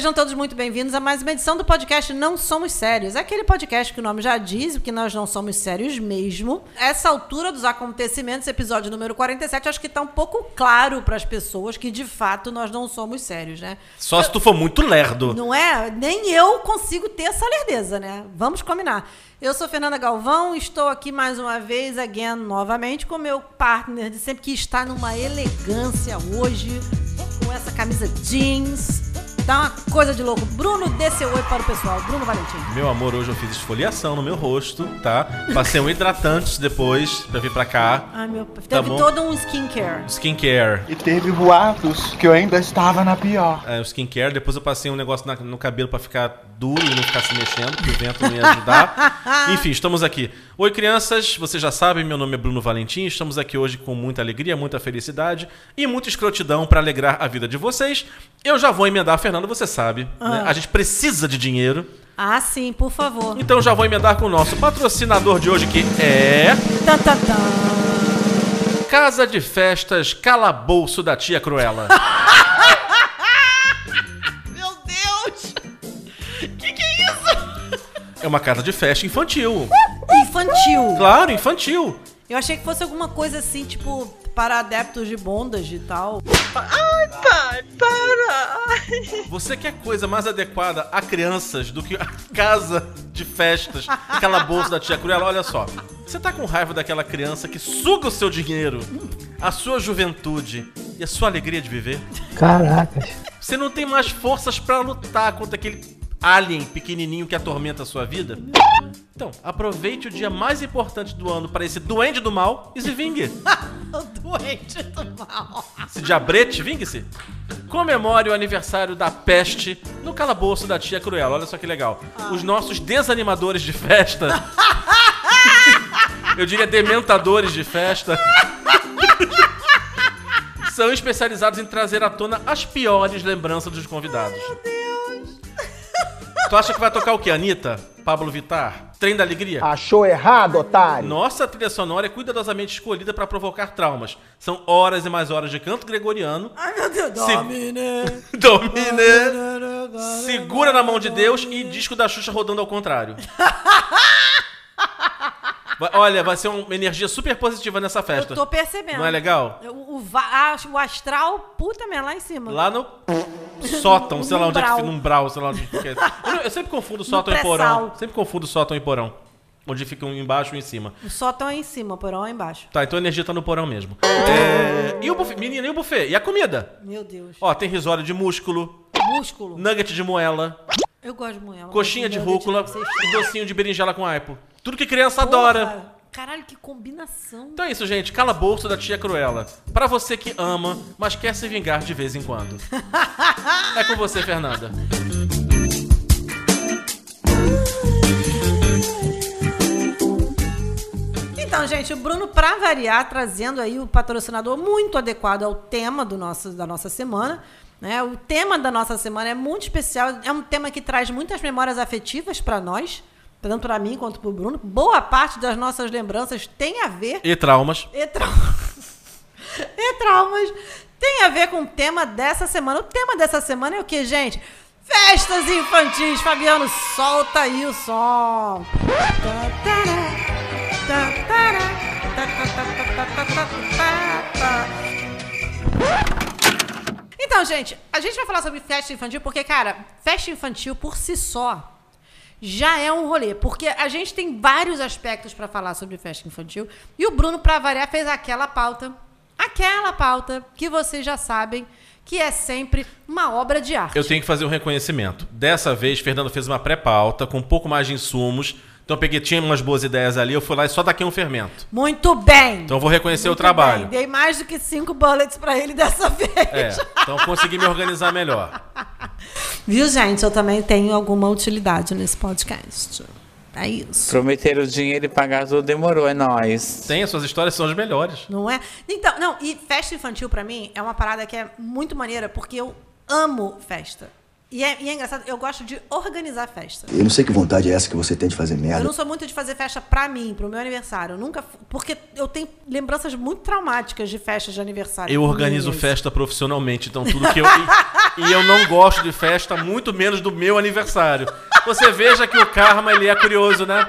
Sejam todos muito bem-vindos a mais uma edição do podcast Não Somos Sérios. É aquele podcast que o nome já diz, que nós não somos sérios mesmo. Essa altura dos acontecimentos, episódio número 47, acho que está um pouco claro para as pessoas que de fato nós não somos sérios, né? Só se tu for muito lerdo. Não é? Nem eu consigo ter essa lerdeza, né? Vamos combinar. Eu sou Fernanda Galvão, estou aqui mais uma vez, again, novamente, com meu partner de sempre, que está numa elegância hoje, com essa camisa jeans. Tá uma coisa de louco. Bruno, dê seu oi para o pessoal. Bruno Valentim. Meu amor, hoje eu fiz esfoliação no meu rosto, tá? Passei um hidratante depois pra vir pra cá. Ai, meu. Teve Tá bom. todo um skincare. Skincare. E teve boatos que eu ainda estava na pior. É, o skincare, depois eu passei um negócio na- no cabelo pra ficar duro e não ficar se mexendo, porque o vento não ia ajudar. Enfim, estamos aqui. Oi, crianças, vocês já sabem, meu nome é Bruno Valentim. Estamos aqui hoje com muita alegria, muita felicidade e muita escrotidão pra alegrar a vida de vocês. Eu já vou emendar, Fernando, você sabe, né? A gente precisa de dinheiro. Ah, sim, por favor. Então já vou emendar com o nosso patrocinador de hoje, que é. Tan, tan, tan. Casa de Festas Calabouço da Tia Cruela. Meu Deus! Que que é isso? É uma casa de festa infantil. Infantil. Claro, infantil. Eu achei que fosse alguma coisa assim, tipo, para adeptos de bondage e tal. Você quer coisa mais adequada a crianças do que a casa de festas Calabouço da Tia Cruela? Olha só. Você tá com raiva daquela criança que suga o seu dinheiro, a sua juventude e a sua alegria de viver? Caracas. Você não tem mais forças pra lutar contra aquele alien pequenininho que atormenta a sua vida? Então, aproveite o dia mais importante do ano para esse duende do mal e se vingue. O doente do mal. Esse diabrete, vingue-se. Comemore o aniversário da peste no calabouço da tia Cruella. Olha só que legal. Os nossos desanimadores de festa. Eu diria dementadores de festa. São especializados em trazer à tona as piores lembranças dos convidados. Meu Deus. Tu acha que vai tocar o quê? Anitta? Pablo Vittar? Trem da Alegria? Achou errado, otário? Nossa trilha sonora é cuidadosamente escolhida para provocar traumas. São horas e mais horas de canto gregoriano. Ai, meu Deus. Se- Domine. Domine! Segura na mão de Deus e disco da Xuxa rodando ao contrário. Vai- olha, vai ser uma energia super positiva nessa festa. Eu tô percebendo. Não é legal? O, o, va- ah, o astral, puta merda, lá em cima. Lá no sótão, sei lá onde é que fica, no umbral, sei lá onde fica. Eu, eu sempre confundo sótão e porão. Sempre confundo sótão e porão. Onde fica um embaixo e um em cima. O sótão é em cima, o porão é embaixo. Tá, então a energia tá no porão mesmo. É, E o buffet? Menina, e o buffet? E a comida? Meu Deus. Ó, tem risório de músculo, Músculo. nugget de moela, Eu gosto de moela. coxinha de rúcula e docinho de berinjela com aipo. Tudo que criança Porra, adora. Caralho, que combinação. Então é isso, gente. Calabouço da tia Cruella. Pra você que ama, mas quer se vingar de vez em quando. É com você, Fernanda. Então, gente, o Bruno, pra variar, trazendo aí o patrocinador muito adequado ao tema do nosso, da nossa semana. Né? O tema da nossa semana é muito especial, é um tema que traz muitas memórias afetivas pra nós, tanto para mim quanto para o Bruno, boa parte das nossas lembranças tem a ver. E traumas. E, tra... e traumas. Tem a ver com o tema dessa semana. O tema dessa semana é o que, gente? Festas infantis. Fabiano, solta aí o som. Então, gente, a gente vai falar sobre festa infantil porque, cara, festa infantil por si só já é um rolê, porque a gente tem vários aspectos pra falar sobre festa infantil e o Bruno, pra variar, fez aquela pauta, aquela pauta que vocês já sabem que é sempre uma obra de arte. Eu tenho que fazer um reconhecimento. Dessa vez, Fernando fez uma pré-pauta com um pouco mais de insumos. Então eu peguei, tinha umas boas ideias ali, eu fui lá e só taquei um fermento. Muito bem. Então eu vou reconhecer Muito o trabalho. bem. Dei mais do que cinco bullets pra ele dessa vez. É, então eu consegui me organizar melhor. Viu, gente? Eu também tenho alguma utilidade nesse podcast. É isso. Prometeram o dinheiro e pagar tudo demorou, é nóis. Tem, as suas histórias são as melhores. Não é? Então, não, e festa infantil pra mim é uma parada que é muito maneira, porque eu amo festa. E é, e é engraçado, eu gosto de organizar festa. Eu não sei que vontade é essa que você tem de fazer Eu merda. não sou muito de fazer festa pra mim, pro meu aniversário. Eu nunca. Porque eu tenho lembranças muito traumáticas de festas de aniversário. Eu organizo festa profissionalmente, então tudo que eu. E, e eu não gosto de festa, muito menos do meu aniversário. Você veja que o karma ele é curioso, né?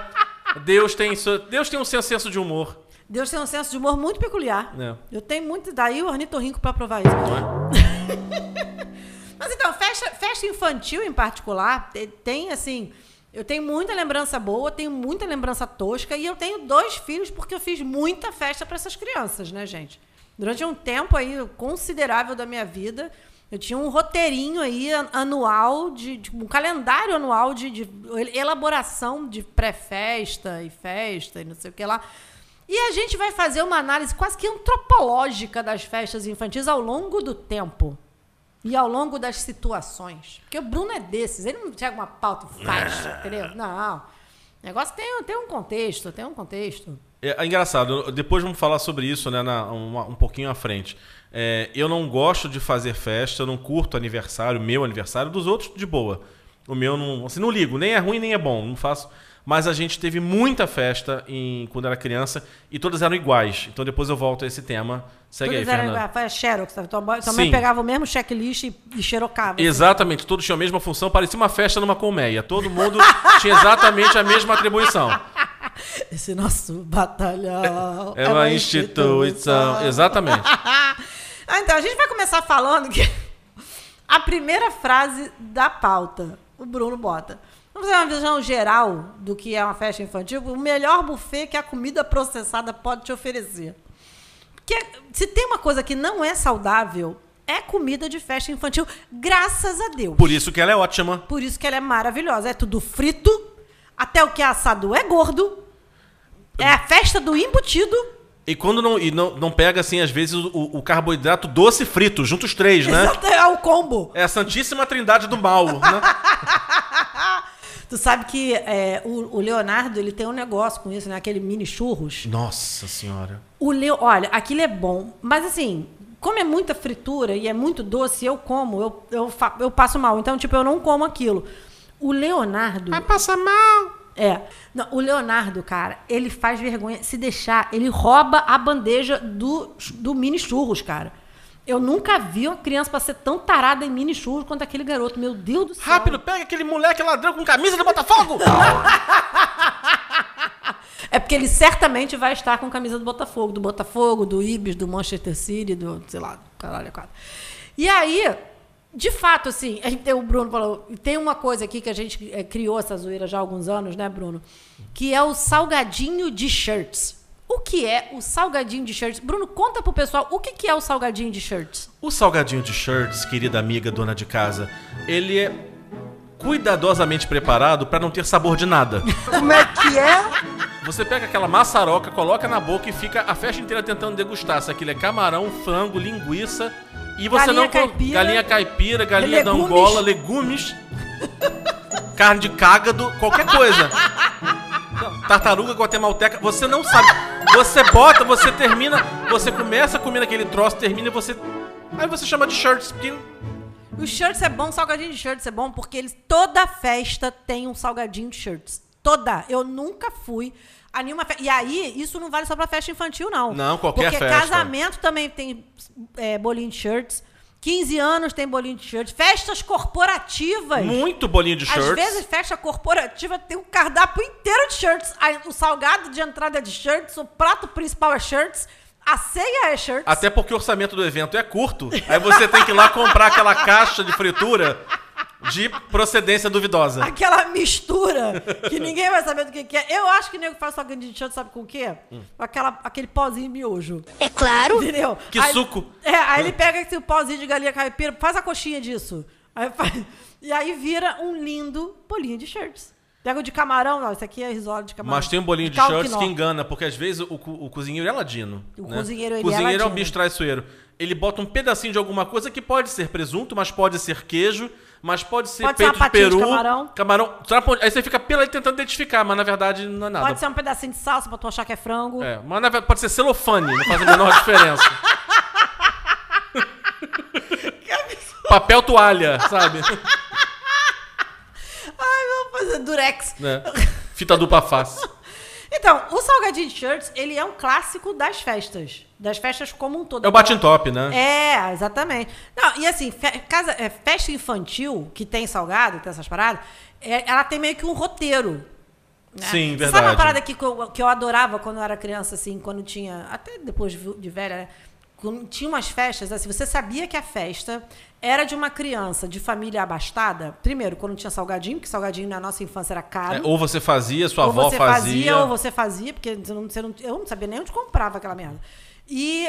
Deus tem, Deus tem um senso de humor. Deus tem um senso de humor muito peculiar. É. Eu tenho muito. Daí o ornitorrinco pra provar isso. Não é? Mas então, festa, festa infantil em particular, te- tem assim. Eu tenho muita lembrança boa, tenho muita lembrança tosca e eu tenho dois filhos porque eu fiz muita festa para essas crianças, né, gente? Durante um tempo aí considerável da minha vida, eu tinha um roteirinho aí an- anual, de, de- um calendário anual de, de elaboração de pré-festa e festa e não sei o que lá. E a gente vai fazer uma análise quase que antropológica das festas infantis ao longo do tempo. E ao longo das situações. Porque o Bruno é desses, ele não chega uma pauta e faz, entendeu? Não. O negócio tem, tem um contexto, tem um contexto. É, é engraçado, depois vamos falar sobre isso né, na- uma- um pouquinho à frente. É, eu não gosto de fazer festa, eu não curto aniversário, meu aniversário, dos outros de boa. O meu não, assim, não ligo, nem é ruim nem é bom, não faço. Mas a gente teve muita festa em, quando era criança e todas eram iguais. Então depois eu volto a esse tema. Segue Todos aí, eram Fernanda. a Xerox? Tua, mãe- tua mãe pegava o mesmo checklist e, e xerocava. assim. Exatamente, todos tinham a mesma função, parecia uma festa numa colmeia. Todo mundo tinha exatamente a mesma atribuição. Esse nosso batalhão. É uma instituição. Exatamente. ah, então, a gente vai começar falando que a primeira frase da pauta, o Bruno bota. Vamos fazer uma visão geral do que é uma festa infantil. O melhor buffet que a comida processada pode te oferecer. Porque se tem uma coisa que não é saudável, é comida de festa infantil, graças a Deus. Por isso que ela é ótima. Por isso que ela é maravilhosa. É tudo frito, até o que é assado é gordo. É a festa do embutido. E quando não, e não, não pega, assim, às vezes, o, o carboidrato doce e frito, junto os três, né? Exato, é o combo. É a Santíssima Trindade do Mal, né? Tu sabe que é, o, o Leonardo ele tem um negócio com isso, né? Aquele mini churros. Nossa senhora. O Leo, olha, aquilo é bom, mas assim, como é muita fritura e é muito doce, eu como, eu, eu, fa- eu passo mal. Então, tipo, eu não como aquilo. O Leonardo. passar mal. É. Não, o Leonardo, cara, ele faz vergonha. Se deixar, ele rouba a bandeja do, do mini churros, cara. Eu nunca vi uma criança pra ser tão tarada em mini churros quanto aquele garoto. Meu Deus do céu. Rápido, pega aquele moleque ladrão com camisa do Botafogo! É porque ele certamente vai estar com camisa do Botafogo, do Botafogo, do Ibis, do Manchester City, do, sei lá, do caralho, é quatro. E aí, de fato, assim, a gente o Bruno falou, tem uma coisa aqui que a gente eh, criou essa zoeira já há alguns anos, né, Bruno? Que é o salgadinho de shirts. O que é o salgadinho de shirts? Bruno, conta pro pessoal o que, que é o salgadinho de shirts. O salgadinho de shirts, querida amiga dona de casa, ele é cuidadosamente preparado para não ter sabor de nada. Como é que é? Você pega aquela maçaroca, coloca na boca e fica a festa inteira tentando degustar se aquilo é camarão, frango, linguiça e você Galinha não caipira. galinha caipira, galinha da Legumes. Angola, legumes, carne de cágado, qualquer coisa. Tartaruga guatemalteca, você não sabe. Você bota, você termina, você começa comendo aquele troço, termina e você aí você chama de shirts, porque O shirts é bom, o salgadinho de shirts é bom, porque eles, toda festa tem um salgadinho de shirts. Toda. Eu nunca fui a nenhuma festa. E aí, isso não vale só pra festa infantil, não. Não, qualquer porque festa. casamento também tem é, bolinho de shirts. 15 anos tem bolinho de shirts. Festas corporativas. muito bolinho de shirts. Às vezes, festa corporativa tem um cardápio inteiro de shirts. O salgado de entrada é de shirts, o prato principal é shirts, a ceia é shirts. Até porque o orçamento do evento é curto. Aí você tem que ir lá comprar aquela caixa de fritura de procedência duvidosa. Aquela mistura que ninguém vai saber do que, que é. Eu acho que o nego faz salgadinho de shirts, sabe com o quê? Hum. Com aquela, aquele pozinho miojo. É claro. Entendeu? Que Aí- suco. É, aí ele pega esse pozinho de galinha caipira, faz a coxinha disso. Aí faz- e aí vira um lindo bolinho de shirts. Pega o de camarão, não, esse aqui é risório de camarão. Mas tem um bolinho de caldo shirts que engana, porque às vezes o, o cozinheiro é ladino. O né? cozinheiro, ele é cozinheiro é um ladino. bicho traiçoeiro. Ele bota um pedacinho de alguma coisa que pode ser presunto, mas pode ser queijo, mas pode ser pode peito ser de peru, de camarão, camarão traponde. Aí você fica pela tentando identificar, mas na verdade não é nada. Pode ser um pedacinho de salsa pra tu achar que é frango. É, mas na, verdade pode ser celofane, não faz a menor diferença. Papel toalha, sabe? Ai, meu, fazer durex. É. Fita dupla face. Então, o salgadinho de shirts, ele é um clássico das festas. Das festas como um todo. É o bate top, né? É, exatamente. Não, e assim, fe- casa, é, festa infantil, que tem salgado, tem essas paradas, é, ela tem meio que um roteiro. né? Sim, Você Sabe verdade. uma parada que, que, eu, adorava quando eu era criança, assim, quando tinha. Até depois de de velha, né? Quando tinha umas festas, assim, você sabia que a festa era de uma criança de família abastada. Primeiro, quando tinha salgadinho, porque salgadinho na nossa infância era caro. É, ou você fazia, sua ou avó você fazia. ou você fazia, porque você não, você não- eu não sabia nem onde comprava aquela merda. E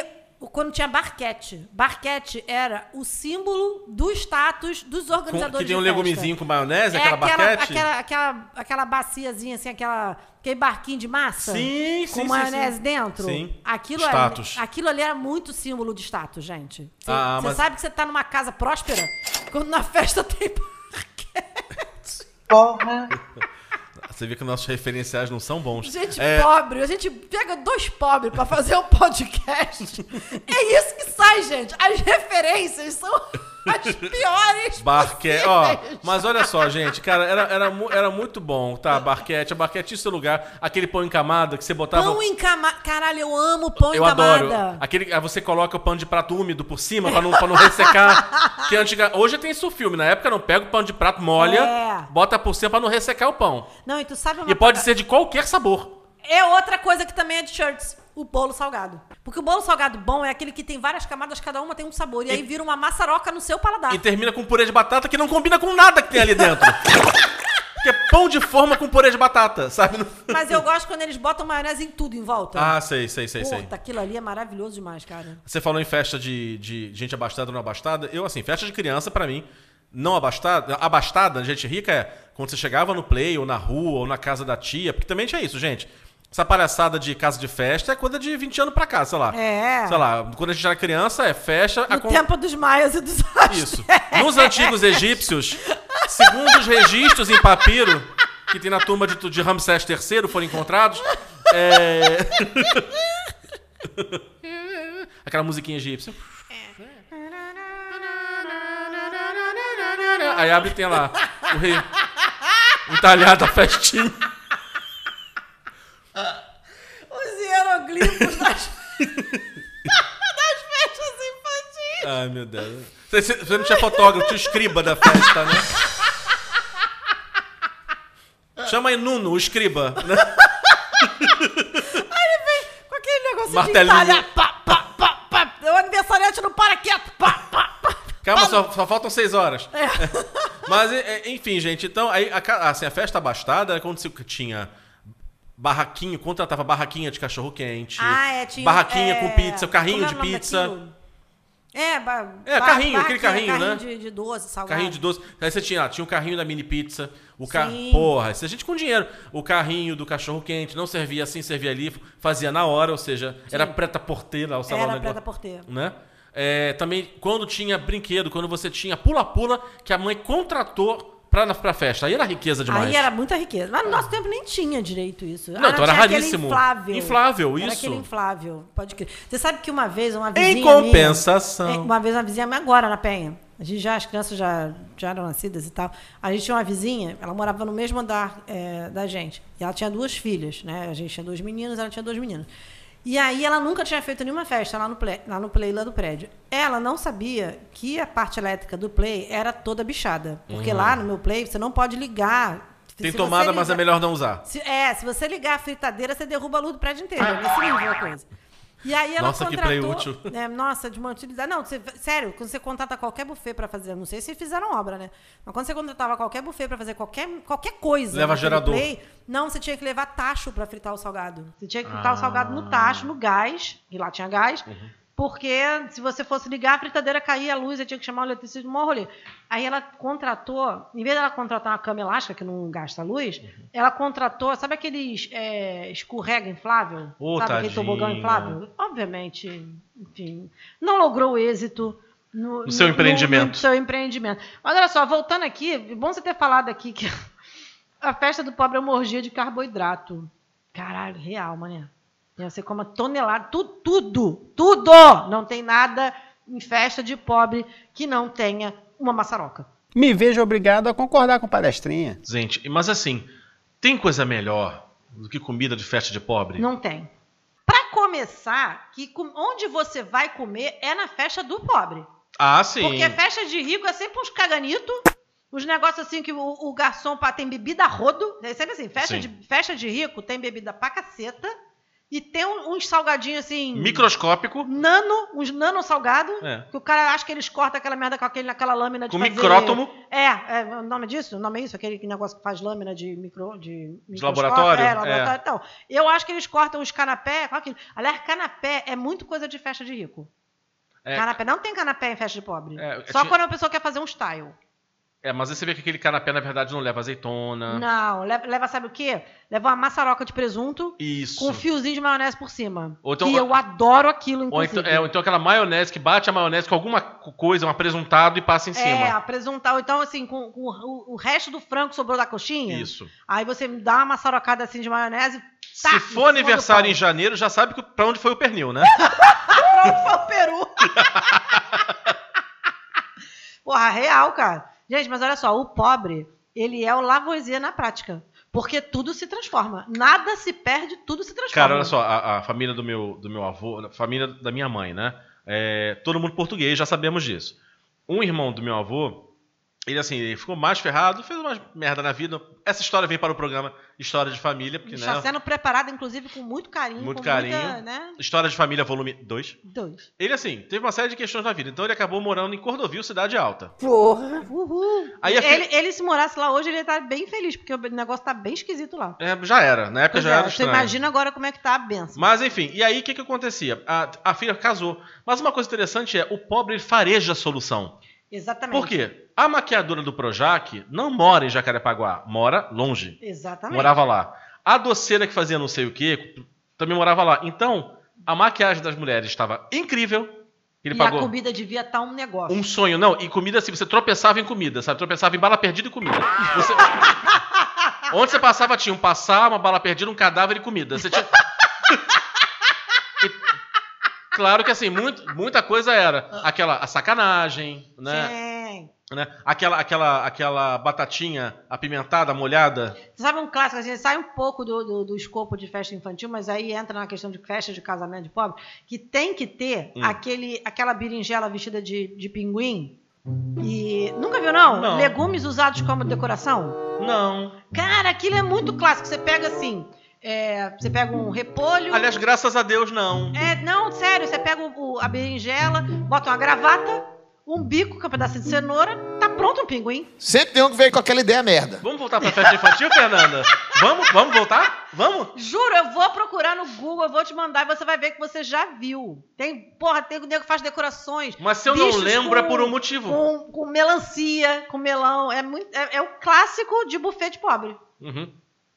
quando tinha barquete. Barquete era o símbolo do status dos Com- organizadores que tem um legumezinho com maionese, É aquela, aquela, barquete. aquela, aquela, aquela baciazinha, assim, aquela, aquele barquinho de massa. Sim, sim, Com sim, maionese sim. dentro. Sim. Aquilo, Status. Ali, aquilo ali era muito símbolo de status, gente. Você Ah, você mas- sabe que você tá numa casa próspera quando na festa tem barquete. Porra. Você vê que nossos referenciais não são bons. Gente É, pobre, a gente pega dois pobres pra fazer um podcast. é isso que sai, gente. As referências são as piores. Barquete. Ó, mas olha só, gente, cara, era, era, mu- era muito bom, tá? Barquete. A barquete tinha seu lugar. Aquele pão em camada que você botava. Pão em camada. Caralho, eu amo pão Eu em camada. adoro. Aquele, aí você coloca o pano de prato úmido por cima pra não, pra não ressecar. que antiga, hoje tem isso filme. Na época não pega o pano de prato, molha, É. bota por cima pra não ressecar o pão. Não, e tu sabe uma E pode ser de qualquer sabor. É outra coisa que também é de shirts. O bolo salgado. Porque o bolo salgado bom é aquele que tem várias camadas, cada uma tem um sabor. E, aí vira uma maçaroca no seu paladar. E termina com purê de batata que não combina com nada que tem ali dentro. Porque é pão de forma com purê de batata, sabe? Mas eu gosto quando eles botam maionese em tudo em volta. Ah, sei, sei, sei, sei. Puta, aquilo ali é maravilhoso demais, cara. Você falou em festa de, de gente abastada ou não abastada. Eu, assim, festa de criança, pra mim, não abastada. Abastada, gente rica, é quando você chegava no play, ou na rua, ou na casa da tia. Porque também tinha isso, gente. Essa palhaçada de casa de festa é coisa de 20 anos pra cá, sei lá. É. Sei lá, quando a gente era criança, é festa. No tempo dos maias e dos astros. Isso. Nos antigos egípcios, segundo os registros em papiro que tem na turma de, de Ramsés III foram encontrados, é... aquela musiquinha egípcia. Aí abre e tem lá o rei entalhado a festinha. Os hieroglifos das, das festas infantis. Ai, meu Deus. Você, você- não tinha fotógrafo, tinha o escriba da festa, né? Chama aí Nuno, o escriba. Né? Com aquele negócio Martelinho. de entalhar. Pá, pá, pá, pá. O aniversariante não para quieto. Pá, pá, pá. Calma, só, só faltam seis horas. Mas, é, é, enfim, gente, então, aí, a, assim, a festa abastada era quando se tinha barraquinho, contratava barraquinha de cachorro-quente, Ah, é, tinha. barraquinha é, com pizza, carrinho é de o nome pizza, daquilo? É, ba, É, carrinho, aquele carrinho, né? de, de doce, salgado. carrinho de doce. Aí você tinha, ah, tinha o carrinho da mini pizza, o ca... Sim. Porra, isso a gente com dinheiro. O carrinho do cachorro-quente, não servia assim, servia ali, fazia na hora, ou seja, era preta porteira ao salão Era preta porteira. né? É, também quando tinha brinquedo, quando você tinha pula-pula que a mãe contratou pra, pra festa. Aí era riqueza demais. Aí era muita riqueza. Mas no nosso tempo nem tinha direito isso. Não, então era raríssimo. Inflável. Inflável, Era isso. aquele inflável, pode crer. Você sabe que uma vez uma vizinha Em compensação. Minha, é, uma vez uma vizinha agora na Penha. A gente já, as crianças já, já eram nascidas e tal. A gente tinha uma vizinha, ela morava no mesmo andar é, da gente. E ela tinha duas filhas, né? A gente tinha dois meninos, ela tinha dois meninos. E aí ela nunca tinha feito nenhuma festa lá no play, lá no play lá do prédio. Ela não sabia que a parte elétrica do play era toda bichada. Porque lá no meu play você não pode ligar. Uhum. Tem Se tomada, mas é melhor não usar. se- é, se você ligar a fritadeira, você derruba a luz do prédio inteiro. É nesse nível a coisa. E aí ela Nossa, que contratou... play útil. É, nossa, de uma utilidade... Não, você- sério, quando você contrata qualquer buffet pra fazer... Não sei se fizeram obra, né? Mas quando você contratava qualquer buffet pra fazer qualquer, qualquer coisa... Leva gerador. Play, não, você tinha que levar tacho pra fritar o salgado. Você tinha que fritar o salgado no tacho, no gás. E lá tinha gás. Uhum. Porque se você fosse ligar, a fritadeira caía a luz, eu tinha que chamar o eletricista, um rolê. Aí ela contratou, em vez dela contratar uma cama elástica, que não gasta luz, Uhum. ela contratou, sabe aqueles é, escorrega inflável? Ô, sabe aquele tobogão inflável? Obviamente, enfim, não logrou êxito no, No seu empreendimento. No, seu empreendimento. Mas olha só, voltando aqui, é bom você ter falado aqui que a festa do pobre é uma orgia de carboidrato. Caralho, real, mané. Você come tonelada, tudo, tudo, tudo! Não tem nada em festa de pobre que não tenha uma maçaroca. me vejo obrigado a concordar com palestrinha. Gente, mas assim, tem coisa melhor do que comida de festa de pobre? Não tem. Pra começar, que com- onde você vai comer é na festa do pobre. Ah, sim. Porque festa de rico é sempre uns caganitos, uns negócios assim que o, o garçom pá, tem bebida a rodo. É sempre assim, festa Sim. de, festa de rico tem bebida pra caceta e tem uns salgadinhos assim. Microscópico. Nano, uns nano salgado. É. Que o cara acha que eles cortam aquela merda com aquele, aquela lâmina de Com fazer... micrótomo. É, é, o nome disso? O nome é isso? Aquele negócio que faz lâmina de micro... De, microscópio? laboratório? É, laboratório. É. Então, eu acho que eles cortam os canapé aquilo. Aliás, canapé é muito coisa de festa de rico. É, Canapé. Não tem canapé em festa de pobre. É, Só tinha- quando a pessoa quer fazer um style. É, mas aí você vê que aquele canapé, na verdade, não leva azeitona. Não, leva, leva sabe o quê? Leva uma maçaroca de presunto Isso. com um fiozinho de maionese por cima. Ou então- e eu adoro aquilo, Ou inclusive. então, é, ou então aquela maionese que bate a maionese com alguma co- coisa, um apresentado e passa em É, cima. apresentar. Ou então, assim, com, com o, o resto do frango que sobrou da coxinha. Isso. Aí você dá uma maçarocada assim de maionese. Se tá, for aniversário em janeiro, já sabe que, pra onde foi o pernil, né? Foi o peru. Porra, real, cara. Gente, mas olha só, o pobre, ele é o Lavoisier na prática. Porque tudo se transforma. Nada se perde, tudo se transforma. Cara, olha só, a, a família do meu, do meu avô, a família da minha mãe, né? É, todo mundo português, já sabemos disso. Um irmão do meu avô, ele assim, ele ficou mais ferrado, fez uma merda na vida. Essa história vem para o programa História de Família, porque, Está né? sendo preparado, inclusive, com muito carinho. Muito com carinho. Muita, né? História de Família, volume 2. Dois. Ele, assim, teve uma série de questões na vida. Então ele acabou morando em Cordovil, cidade alta. Uhul. Aí fi- ele, ele, se morasse lá hoje, ele ia estar bem feliz, porque o negócio tá bem esquisito lá. É, já era, na época Pois já é, era você estranho. imagina agora como é que tá a benção. Mas enfim, e aí o que, que acontecia? A, a filha casou. Mas uma coisa interessante é, o pobre ele fareja a solução. Exatamente. Por quê? A maquiadora do Projac não mora em Jacarepaguá, mora longe. Exatamente. Morava lá. A doceira que fazia não sei o quê também morava lá. Então, a maquiagem das mulheres estava incrível. Ele e pagou a comida devia estar um negócio. um sonho. Não, e comida assim, você tropeçava em comida, sabe? Tropeçava em bala perdida e comida. Você- Onde você passava tinha um passar, uma bala perdida, um cadáver e comida. Você tinha... E- Claro que assim, muito- muita coisa era aquela a sacanagem, né? Sim. Né? Aquela, aquela, aquela batatinha apimentada, molhada. Você sabe um clássico, a gente sai um pouco do, do, do escopo de festa infantil, mas aí entra na questão de festa de casamento de pobre, que tem que ter Hum. aquele, aquela berinjela vestida de, de pinguim. E. Nunca viu, não? Não. Legumes usados como decoração? Não. Cara, aquilo é muito clássico. Você pega assim. é, você pega um repolho. Aliás, graças a Deus, não. É, não, sério, você pega o- a berinjela, bota uma gravata, um bico, é um pedacinho de cenoura, tá pronto um pinguim. Sempre tem um que veio com aquela ideia merda. Vamos voltar pra festa infantil, Fernanda? Vamos? Vamos voltar? Vamos? Juro, eu vou procurar no Google, eu vou te mandar e você vai ver que você já viu. Tem, porra, tem o nego que faz decorações. Mas se eu não lembro, é com- por um motivo. Com, com melancia, com melão. É, muito, é, é o clássico de buffet de pobre. Uhum.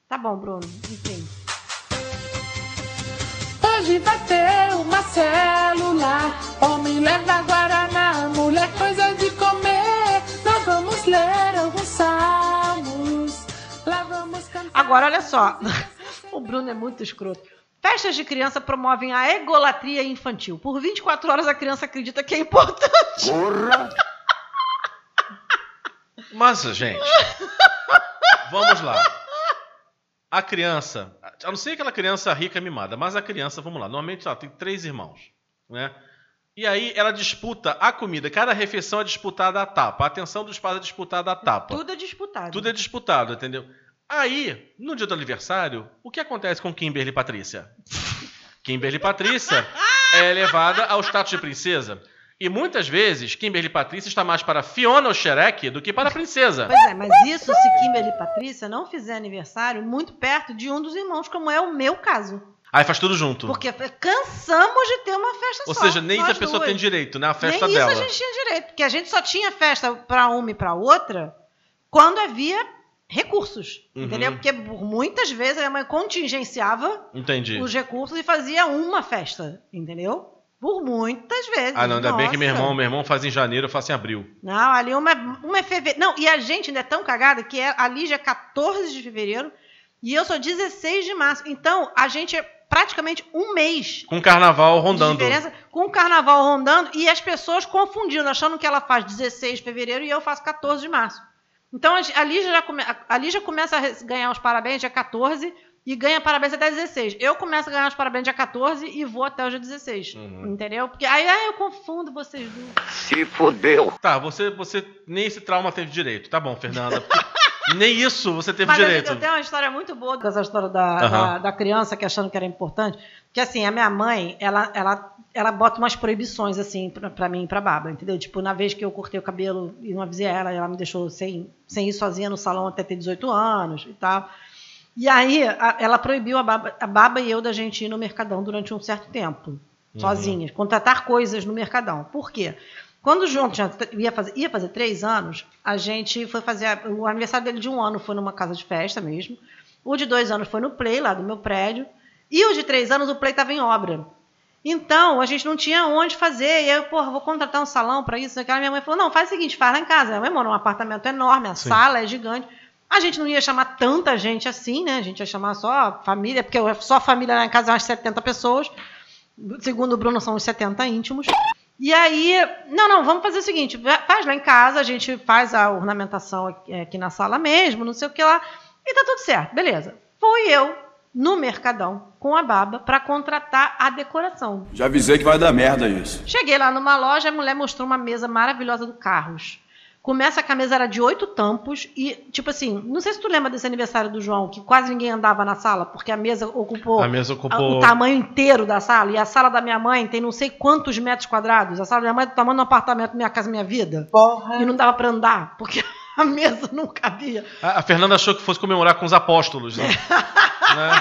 Tá bom, Bruno. Enfim. Hoje vai ter uma célula. Homem leva guaraná, mulher coisa de comer. Nós vamos ler alguns salmos. Lá vamos cantar. Agora, olha só. o Bruno é muito escroto. Festas de criança promovem a egolatria infantil. Por 24 horas a criança acredita que é importante. Porra! Mas, gente, vamos lá. A criança, a não ser aquela criança rica mimada, mas a criança, vamos lá, normalmente ela tem três irmãos, né? E aí ela disputa a comida, cada refeição é disputada a tapa, a atenção dos pais é disputada a tapa. Tudo é disputado. Tudo é disputado, entendeu? Aí, no dia do aniversário, o que acontece com Kimberly Patrícia? Kimberly Patrícia é elevada ao status de princesa. E muitas vezes, Kimberly Patrícia está mais para Fiona ou Shrek do que para a princesa. Pois é, mas isso se Kimberly e Patrícia não fizer aniversário muito perto de um dos irmãos, como é o meu caso. Aí faz tudo junto. Porque cansamos de ter uma festa Ou só. seja, nem isso a pessoa duas. tem direito, né? A festa Nem dela. isso a gente tinha direito. Porque a gente só tinha festa para uma e para outra quando havia recursos. Uhum. Entendeu? Porque por muitas vezes a minha mãe contingenciava Entendi. os recursos e fazia uma festa. Entendeu? Por muitas vezes. Ah, não, ainda bem que meu Nossa. irmão, meu irmão faz em janeiro, eu faço em abril. Não, ali uma, uma é fevereiro. Não, e a gente ainda é tão cagada que é, a Lígia é 14 de fevereiro e eu sou 16 de março. Então, a gente é praticamente um mês Com o carnaval rondando. diferença, com o carnaval rondando e as pessoas confundindo, achando que ela faz 16 de fevereiro e eu faço 14 de março. Então a Lígia já, come, a Lígia começa a ganhar os parabéns dia 14 e ganha parabéns até 16. Eu começo a ganhar os parabéns dia 14 e vou até o dia 16. Uhum. Entendeu? Porque aí, aí eu confundo vocês duas. Se fodeu. Tá, você, você nem esse trauma teve direito. Tá bom, Fernanda. nem isso você teve Mas eu, direito. eu tenho uma história muito boa com essa história da, Aham. da, da criança que achando que era importante. Porque assim, a minha mãe, ela, ela, ela bota umas proibições assim pra, pra mim e pra Baba, entendeu? Tipo, na vez que eu cortei o cabelo e não avisei ela, ela me deixou sem, sem ir sozinha no salão até ter 18 anos e tal. E aí, a- ela proibiu a Baba, a Baba e eu da gente ir no Mercadão durante um certo tempo, sozinhas, contratar coisas no Mercadão. Por quê? Quando o João tinha- ia, fazer, ia fazer três anos, a gente foi fazer. O aniversário dele de um ano foi numa casa de festa mesmo. O de dois anos foi no Play, lá do meu prédio. E o de três anos, o Play estava em obra. Então, a gente não tinha onde fazer. E aí, eu, porra, vou contratar um salão para isso. Aquela minha mãe falou: não, faz o seguinte, faz lá em casa. Minha mãe mora num apartamento enorme, a sala é gigante. A gente não ia chamar tanta gente assim, né? A gente ia chamar só a família, porque só a família lá em casa é umas 70 pessoas. Segundo o Bruno, são uns 70 íntimos. E aí, não, não, vamos fazer o seguinte: faz lá em casa, a gente faz a ornamentação aqui, é, aqui na sala mesmo, não sei o que lá, e tá tudo certo, beleza. Fui eu no Mercadão com a Baba para contratar a decoração. Já avisei que vai dar merda isso. Cheguei lá numa loja, a mulher mostrou uma mesa maravilhosa do Carros. Começa que a mesa era de oito tampos e, tipo assim, não sei se tu lembra desse aniversário do João, que quase ninguém andava na sala, porque a mesa ocupou, A mesa ocupou- o tamanho inteiro da sala. E a sala da minha mãe tem não sei quantos metros quadrados. A sala da minha mãe é do tamanho do apartamento Minha Casa Minha Vida. Porra. E não dava pra andar, porque a mesa não cabia. A, a Fernanda achou que fosse comemorar com os apóstolos, né? Né?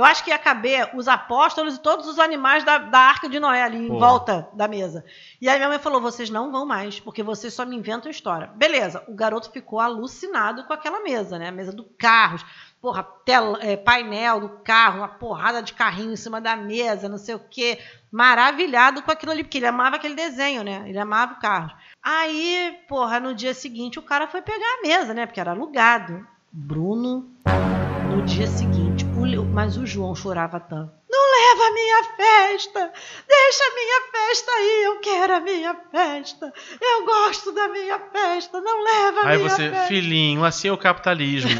Eu acho que ia caber os apóstolos e todos os animais da, da arca de Noé ali em Porra. volta da mesa. E aí minha mãe falou: vocês não vão mais, porque vocês só me inventam história. Beleza, o garoto ficou alucinado com aquela mesa, né? A mesa do carros. Porra, tela, é, painel do carro, uma porrada de carrinho em cima da mesa, não sei o quê. Maravilhado com aquilo ali, porque ele amava aquele desenho, né? Ele amava o carro. Aí, porra, no dia seguinte o cara foi pegar a mesa, né? Porque era alugado. Bruno, no dia seguinte, o Le- mas o João chorava tanto. Não leva a minha festa! Deixa a minha festa aí! Eu quero a minha festa! Eu gosto da minha festa! Não leva a Aí minha você, festa! filhinho, assim é o capitalismo.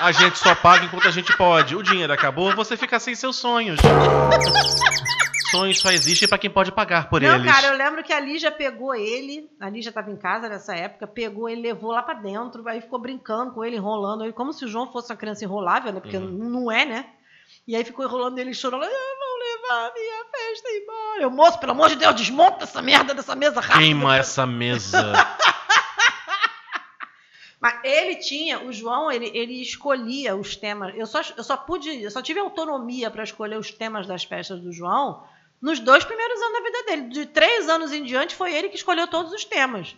A gente só paga enquanto a gente pode. O dinheiro acabou, você fica sem seus sonhos. Sonhos só existem pra quem pode pagar por Não, eles. cara, eu lembro que a Lígia pegou ele, a Lígia estava em casa nessa época, pegou ele, levou lá pra dentro, aí ficou brincando com ele, enrolando ele, como se o João fosse uma criança enrolável, né? Porque Uhum. não é, né? E aí ficou enrolando ele, chorando, ah, vão levar a minha festa embora. Eu, moço, pelo amor de Deus, desmonta essa merda dessa mesa rápido. Queima essa mesa. Mas ele tinha, o João, ele, ele escolhia os temas. Eu só, eu só pude, eu só tive autonomia para escolher os temas das festas do João nos dois primeiros anos da vida dele. De três anos em diante foi ele que escolheu todos os temas.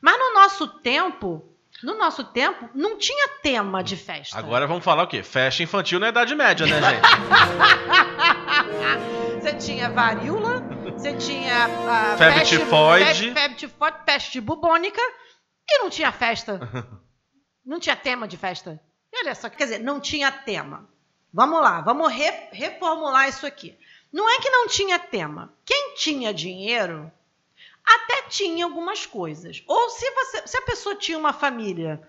Mas no nosso tempo, no nosso tempo, não tinha tema de festa. Agora vamos falar o quê? Festa infantil na Idade Média, né, gente? Você tinha varíola, você tinha a Febre peste- tifoide. fe- febre tifoide, peste bubônica e não tinha festa. Não tinha tema de festa. E olha só, quer dizer, não tinha tema. Vamos lá, vamos re- reformular isso aqui. Não é que não tinha tema. Quem tinha dinheiro até tinha algumas coisas. Ou se, você, se a pessoa tinha uma família,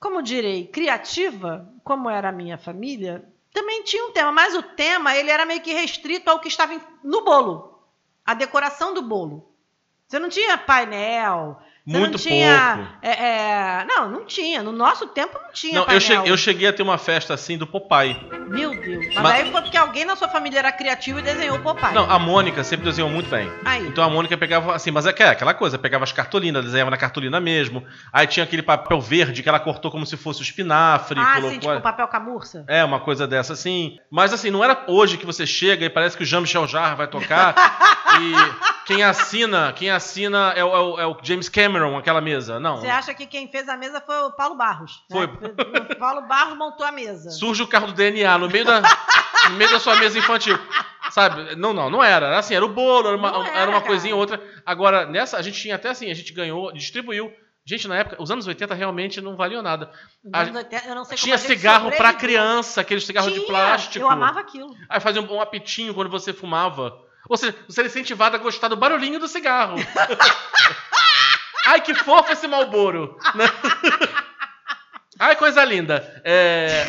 como direi, criativa, como era a minha família, também tinha um tema. Mas o tema ele era meio que restrito ao que estava no bolo. A decoração do bolo. Você não tinha painel. Você Muito não tinha, pouco. é, é, não, não tinha. No nosso tempo não tinha Não, painel. eu cheguei, eu cheguei a ter uma festa assim do Popeye. Meu Deus. Mas, Mas- aí foi porque alguém na sua família era criativo e desenhou o Popeye. Não, a Mônica sempre desenhou muito bem. Aí. Então a Mônica pegava assim, mas é é aquela coisa, pegava as cartolinas, desenhava na cartolina mesmo. Aí tinha aquele papel verde que ela cortou como se fosse o espinafre. ah, colocou... sim, tipo papel camurça. É, uma coisa dessa assim. Mas assim, não era hoje que você chega e parece que o Jean-Michel Jarre vai tocar e quem assina, quem assina é o, é o- é o James Cameron, aquela mesa. Não. Você acha que quem fez a mesa foi o Paulo Barros? né? Foi. O Paulo Barros montou a mesa. Surge o carro do DNA no meio da, no meio da sua mesa infantil. Sabe? Não, não, não era. Era assim, era o bolo, era uma, era era, uma coisinha ou outra. Agora, nessa, a gente tinha até assim, a gente ganhou, distribuiu Gente, na época, os anos 80 realmente não valiam nada. Nos anos 80, eu não sei Tinha cigarro pra sobreviveu. criança, aquele cigarro de Tinha, plástico. Eu amava aquilo. Aí fazia um, um apitinho quando você fumava. Ou seja, você era incentivado a gostar do barulhinho do cigarro. Ai, que fofo esse Malboro. né? Ai, coisa linda. É...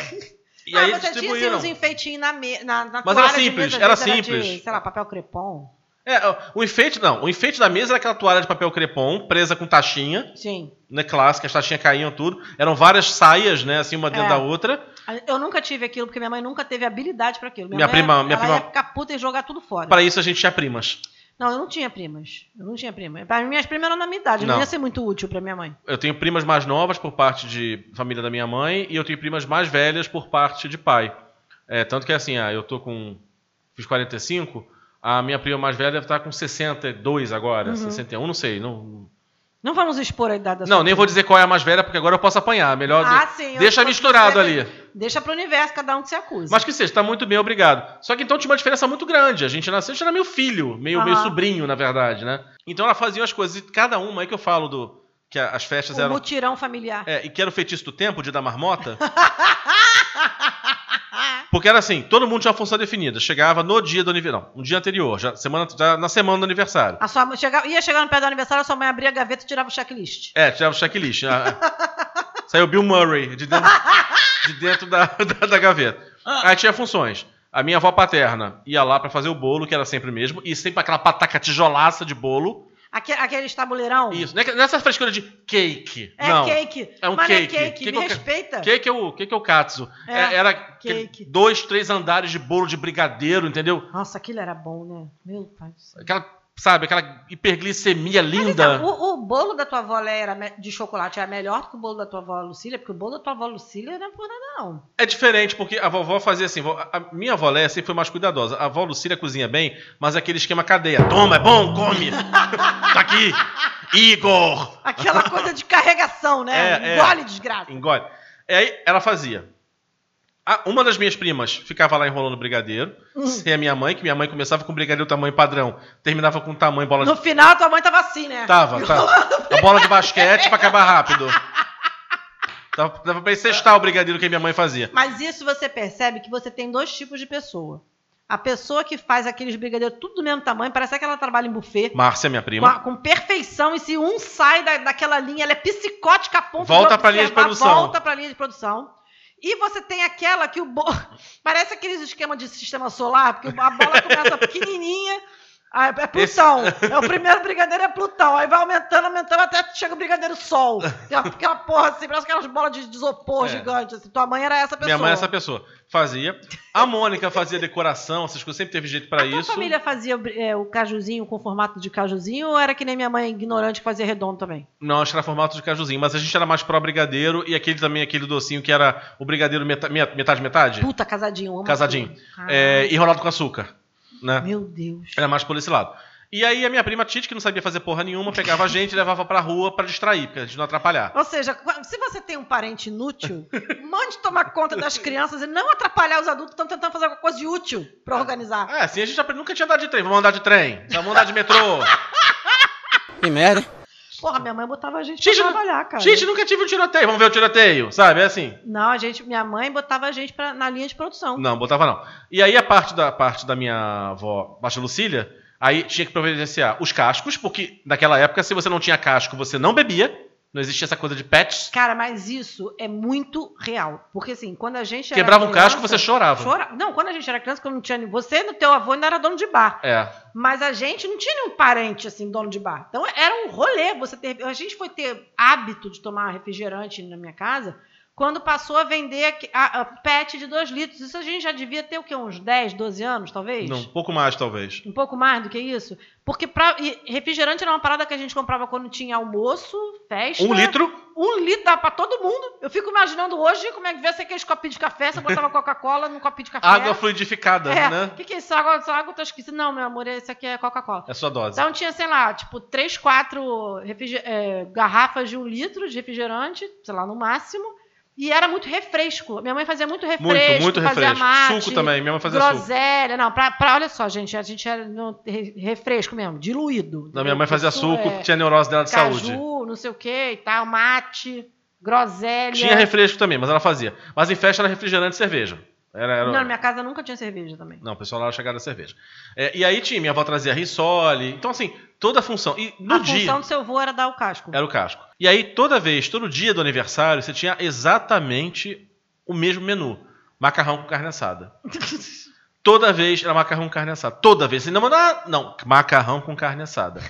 E ah, aí você tinha assim, distribuíram. uns enfeitinhos na, me... na, na Mas era simples, mesa, às era de, simples. sei lá, papel crepom. É, o enfeite, não. O enfeite da mesa era aquela toalha de papel crepom, presa com taxinha, Sim. né? Clássica, as taxinhas caíam tudo. Eram várias saias, né? Assim, uma dentro É. da outra. Eu nunca tive aquilo, porque minha mãe nunca teve habilidade pra aquilo. Minha mãe, prima- minha ela prima- ia ficar puta e jogar tudo fora. Para isso a gente tinha primas. Não, eu não tinha primas. Eu não tinha prima. Para mim, minhas primas eram na minha idade. Não. Não. ia ser muito útil pra minha mãe. Eu tenho primas mais novas por parte de família da minha mãe e eu tenho primas mais velhas por parte de pai. É, tanto que assim, ah, eu tô com. Fiz 45, a minha prima mais velha deve estar com 62 agora, Uhum. 61, não sei. Não, Não vamos expor a idade da não nem vou dizer qual é a mais velha, porque agora eu posso apanhar. Melhor. Ah, sim. deixa misturado ali. Deixa pro universo, cada um que se acusa. Mas que seja, tá muito bem, obrigado. Só que então tinha uma diferença muito grande. A gente nasceu, a gente era meio filho, meio, meio sobrinho, na verdade, né? Então ela fazia as coisas, e cada uma, aí que eu falo do. Que as festas o eram. mutirão familiar. É, e que era o feitiço do tempo, de dar marmota. Porque era assim, todo mundo tinha uma função definida. Chegava no dia do aniversário. Não, um dia anterior, já, semana, já na semana do aniversário. A sua, mãe chegava, ia chegar no pé do aniversário, a sua mãe abria a gaveta e tirava o checklist. É, tirava o checklist. Ah, Saiu Bill Murray de dentro, de dentro da, da, da gaveta. Aí tinha funções. A minha avó paterna ia lá pra fazer o bolo, que era sempre o mesmo, e sempre aquela pataca tijolaça de bolo. Aque- Aqueles tabuleirão. Isso, não é não é essa frescura de cake. É não. cake. É um Mas cake. é cake. Que Me respeita. Cake é o, cake é o katsu. É, É, era aquele cake. dois, três andares de bolo de brigadeiro, entendeu? Nossa, aquilo era bom, né? Meu pai do céu. Aquela, sabe, aquela hiperglicemia vem linda. cá, o, o bolo da tua avó era de chocolate era melhor do que o bolo da tua avó Lucília? Porque o bolo da tua avó Lucília não é por nada, não. É diferente, porque a vovó fazia assim. A minha avó Léa sempre foi mais cuidadosa. A avó Lucília cozinha bem, mas é aquele esquema cadeia. Toma, é bom, come. tá aqui. Igor. Aquela coisa de carregação, né? É, é. Engole, desgraça. Engole. E aí ela fazia. A- uma das minhas primas ficava lá enrolando brigadeiro. Hum. Sem a minha mãe, que minha mãe começava com brigadeiro tamanho padrão, terminava com tamanho bola de No final, tua mãe tava assim, né? Tava, tava. A bola de basquete pra acabar rápido. Dava, dava pra incestar o brigadeiro que a minha mãe fazia. Mas isso você percebe que você tem dois tipos de pessoa. A pessoa que faz aqueles brigadeiros tudo do mesmo tamanho, parece que ela trabalha em buffet. Márcia, minha Com, prima. a- com perfeição, e se um sai da, daquela linha, ela é psicótica a ponto Volta de pra linha de produção. Volta pra linha de produção. E você tem aquela que o bolo. Parece aqueles esquemas de sistema solar, porque a bola começa pequenininha. Ah, É Plutão. É o primeiro brigadeiro é Plutão. Aí vai aumentando, aumentando, até chega o brigadeiro Sol. Aquela, aquela porra assim, parece aquelas bolas de de isopor É. gigantes. Assim. Tua mãe era essa pessoa. Minha mãe é essa pessoa. Fazia. A Mônica fazia decoração, essas coisas. Sempre teve jeito pra A tua isso. família fazia é, o cajuzinho com formato de cajuzinho ou era que nem minha mãe ignorante que fazia redondo também? Não, acho que era formato de cajuzinho. Mas a gente era mais pró brigadeiro. E aquele também, aquele docinho que era o brigadeiro meta- me- metade, metade. Puta, casadinho. Casadinho. É, Caralho. enrolado com açúcar. Né? Meu Deus. Era mais por esse lado. E aí a minha prima Tite, que não sabia fazer porra nenhuma, pegava a gente e levava pra rua pra distrair, pra gente não atrapalhar. Ou seja, se você tem um parente inútil, mande tomar conta das crianças e não atrapalhar os adultos que estão tentando fazer alguma coisa de útil pra organizar. É, assim a gente nunca tinha andado de trem. Vamos andar de trem. Vamos andar de metrô. Que merda? Porra, minha mãe botava a gente pra trabalhar, cara. Gente, nunca tive um tiroteio. Vamos ver o tiroteio, sabe? É assim. Não, a gente, minha mãe botava a gente pra, na linha de produção. Não, botava não. E aí a parte da parte da minha avó, Baixa Lucília, aí tinha que providenciar os cascos, porque naquela época, se você não tinha casco, você não bebia. Não existia essa coisa de pets. Cara, mas isso é muito real. Porque assim, quando a gente era Quebrava um casco, criança- você chorava. Chora... Não, quando a gente era criança, quando não tinha. Você no teu avô ainda era dono de bar. É. Mas a gente não tinha nenhum parente, assim, dono de bar. Então era um rolê. Você ter... A gente foi ter hábito de tomar refrigerante na minha casa quando passou a vender a, a pet de 2 litros. Isso a gente já devia ter o quê? Uns 10, 12 anos, talvez? Não, um pouco mais, talvez. Um pouco mais do que isso? Porque pra... e refrigerante era uma parada que a gente comprava quando tinha almoço, festa. Um litro. Um litro dava pra todo mundo. Eu fico imaginando hoje como é que devia ser aqueles copinhos de café. Você botava Coca-Cola num copinho de café. Água fluidificada, É, né? o que, que é isso? Água, essa água tá esquisita. Não, meu amor, esse aqui é Coca-Cola. É sua dose. Então tinha, sei lá, tipo, três, quatro refriger- é, garrafas de um litro de refrigerante, sei lá, no máximo. E era muito refresco. Minha mãe fazia muito refresco. muito fazia refresco. Mate, Suco também, minha mãe fazia suco. groselha. Não, pra, pra- olha só, gente, a gente era no re- refresco mesmo, diluído. Não, minha mãe fazia Su- suco, é, tinha neurose dela de caju, saúde. não sei o que e tal, mate, groselha. Tinha refresco também, mas ela fazia. Mas em festa era refrigerante e cerveja. Era, era... Não, na minha casa nunca tinha cerveja também. Não, o pessoal lá era chegada a cerveja. É, e aí tinha, minha avó trazia risole. Então, assim, toda a função. E no a dia. função do seu avô era dar o casco. Era o casco. E aí, toda vez, todo dia do aniversário, você tinha exatamente o mesmo menu: macarrão com carne assada. Toda vez era macarrão com carne assada. Toda vez. Você não manda. Não, macarrão com carne assada.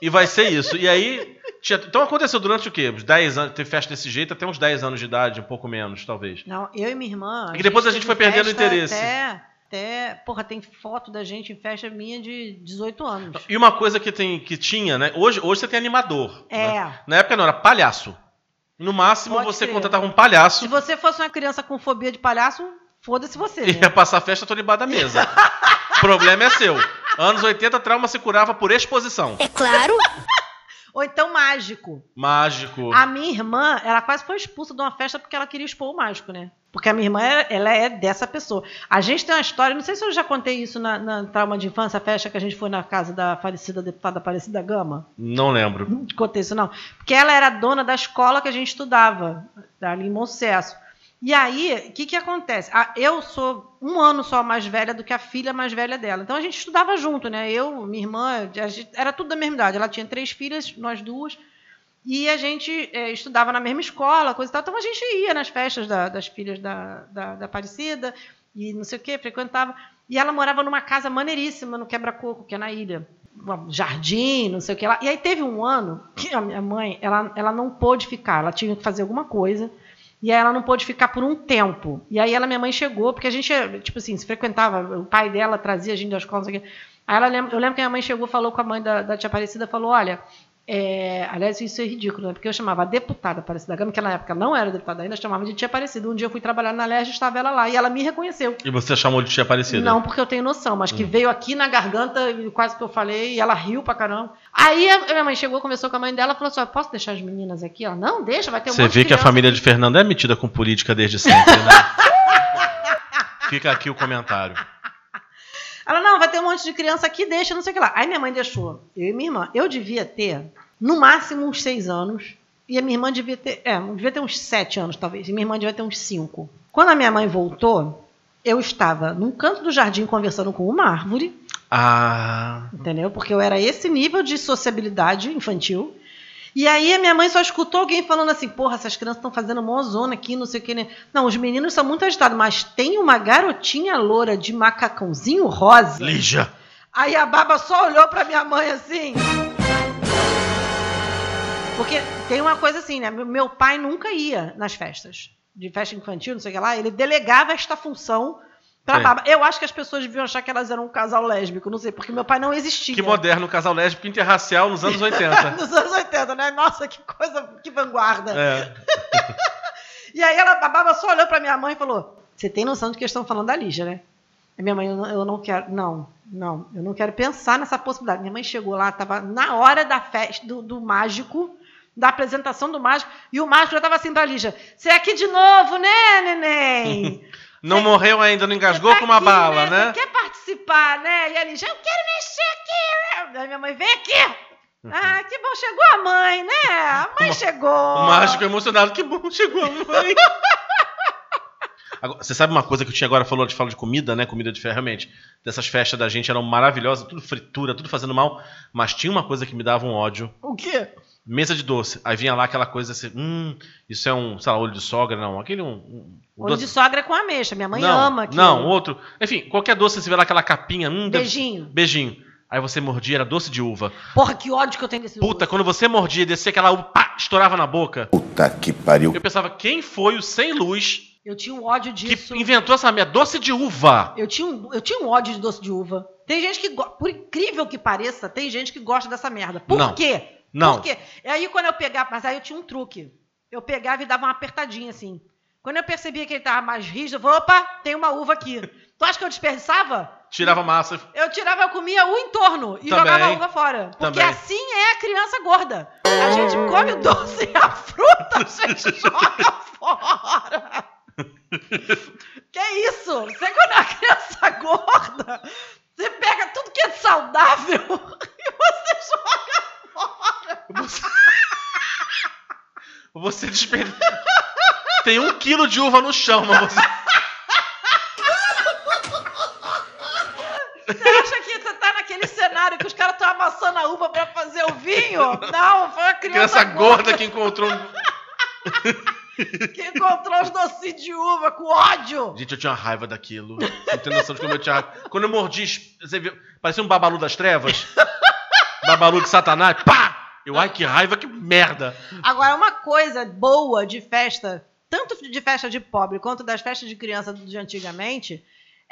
E vai ser isso. E aí. Tinha- Então aconteceu durante o quê? Uns 10 anos. Teve festa desse jeito até uns 10 anos de idade, um pouco menos, talvez. Não, eu e minha irmã. E depois a gente foi perdendo interesse. Até, até. Porra, tem foto da gente em festa minha de 18 anos. E uma coisa que, tem, que tinha, né? Hoje, hoje você tem animador. É. né? Na época não, era palhaço. No máximo Pode você crer. contratava um palhaço Se você fosse uma criança com fobia de palhaço, foda-se você. e Né? ia passar a festa toda embaixo da mesa. o problema é seu. Anos 80, trauma se curava por exposição. Ou então mágico. Mágico. A minha irmã, ela quase foi expulsa de uma festa porque ela queria expor o mágico, né? Porque a minha irmã, ela- é dessa pessoa. A gente tem uma história, não sei se eu já contei isso na, na trauma de infância, a festa que a gente foi na casa da falecida deputada Aparecida Gama. Não lembro. Não te contei isso, não. Porque ela era dona da escola que a gente estudava, ali em Moncesso. E aí, o que, que acontece? Ah, eu sou um ano só mais velha do que a filha mais velha dela. Então a gente estudava junto, né? Eu, minha irmã, gente- era tudo da mesma idade. Ela tinha três filhas, nós duas. E a gente eh, estudava na mesma escola, coisa e tal. Então a gente ia nas festas da- das filhas da, da, da Aparecida e não sei o quê, frequentava. E ela morava numa casa maneiríssima no Quebra-Coco, que é na ilha. Um jardim, não sei o que lá. E aí teve um ano que a minha mãe, ela, ela não pôde ficar, ela tinha que fazer alguma coisa. E aí ela não pôde ficar por um tempo. E aí ela, minha mãe chegou, porque a gente, tipo assim, se frequentava, o pai dela trazia a gente da escola, não sei o quê. Aí ela, eu lembro que minha mãe chegou, falou com a mãe da, da tia Aparecida, falou, olha, é, aliás, isso é ridículo, né? Porque eu chamava a deputada Aparecida Gama, que na época não era deputada ainda, chamava de tia Aparecida. Um dia eu fui trabalhar na LERJ, estava ela lá, e ela me reconheceu. E você chamou de tia Aparecida? Não, porque eu tenho noção, mas Hum. que veio aqui na garganta e quase que eu falei, e ela riu pra caramba. Aí a minha mãe chegou, conversou com a mãe dela, falou assim: "Ó, posso deixar as meninas aqui? Ela, não, deixa, vai ter um Você vê que a família aqui." de Fernando é metida com política desde sempre, né? Fica aqui o comentário. Ela, não, vai ter um monte de criança aqui, deixa, não sei o que lá. Aí minha mãe deixou. Eu e minha irmã. Eu devia ter, no máximo, uns seis anos. E a minha irmã devia ter, é, devia ter uns sete anos, talvez. E minha irmã devia ter uns cinco. Quando a minha mãe voltou, eu estava num canto do jardim conversando com uma árvore, Ah. entendeu? Porque eu era esse nível de sociabilidade infantil. E aí a minha mãe só escutou alguém falando assim, porra, essas crianças estão fazendo mó zona aqui, não sei o que, né? Não, os meninos são muito agitados, mas tem uma garotinha loura de macacãozinho rosa. Lígia. Aí a Baba só olhou pra minha mãe assim. Porque tem uma coisa assim, né? Meu- Meu pai nunca ia nas festas de festa infantil, não sei o que lá. Ele delegava esta função pra Sim. Baba. Eu acho que as pessoas deviam achar que elas eram um casal lésbico, não sei, porque meu pai não existia. Que moderno, casal lésbico interracial nos anos 80. Nos anos 80, né? Nossa, que coisa, que vanguarda. É. E aí ela, a Baba só olhou pra minha mãe e falou: Você tem noção de que eles estão falando da Lígia, né? A minha mãe, eu não, eu não quero. Não, não, eu não quero pensar nessa possibilidade. Minha mãe chegou lá, estava na hora da festa, do, do mágico, da apresentação do mágico, e o mágico já estava assim pra Lígia: Você é aqui de novo, né, neném? Não morreu ainda, não engasgou tá com uma aqui, bala, Você né? quer participar, né? E a Lígia, eu quero mexer aqui. Aí minha mãe, vem aqui. Ah, que bom, chegou a mãe, né? A mãe chegou. O mágico emocionado. Que bom, chegou a mãe. Agora, você sabe uma coisa que eu tinha agora falou de fala de comida, né? Comida de ferro, realmente. Dessas festas da gente eram maravilhosas, tudo fritura, tudo fazendo mal. Mas tinha uma coisa que me dava um ódio. O quê? Mesa de doce. Aí vinha lá aquela coisa assim, hum, isso é um, sei lá, olho de sogra, não. Aquele um. um Olho doce- de sogra é com ameixa. Minha mãe não, ama aquilo. Não, outro. Enfim, qualquer doce, você vê lá aquela capinha. Hum, deve- Beijinho. Beijinho. Aí você mordia, era doce de uva. Porra, que ódio que eu tenho desse Puta, doce. quando você mordia, descia aquela uva, pá, estourava na boca. Puta que pariu. Eu pensava, quem foi o sem luz Eu tinha um ódio que disso. inventou essa merda? Doce de uva. Eu tinha, um, eu tinha um ódio de doce de uva. Tem gente que, por incrível que pareça, tem gente que gosta dessa merda. Por Não. quê? Não. Por quê? E aí quando eu pegava, mas aí eu tinha um truque. Eu pegava e dava uma apertadinha assim. Quando eu percebia que ele tava mais rígido, eu falei, opa, tem uma uva aqui. Tu acha que eu desperdiçava? Tirava massa. Eu tirava, eu comia o entorno e Também. jogava a uva fora. Porque Também. assim é a criança gorda. A gente come o doce e a fruta a gente joga fora. isso. Você quando é uma criança gorda, você pega tudo que é saudável e você joga fora. Você, você desperdiça. Tem um quilo de uva no chão, mas você. Você acha que você tá naquele cenário que os caras estão amassando a uva pra fazer o vinho? Não, foi uma criança, Criança gorda que encontrou que encontrou os docinhos de uva com ódio. Gente, eu tinha raiva daquilo. Não tem noção de como eu tinha raiva. Quando eu mordi, você viu? Parecia um babalu das trevas. Babalu de satanás. Pá! Eu, ai, que raiva, que merda. Agora, uma coisa boa de festa, tanto de festa de pobre quanto das festas de criança de antigamente,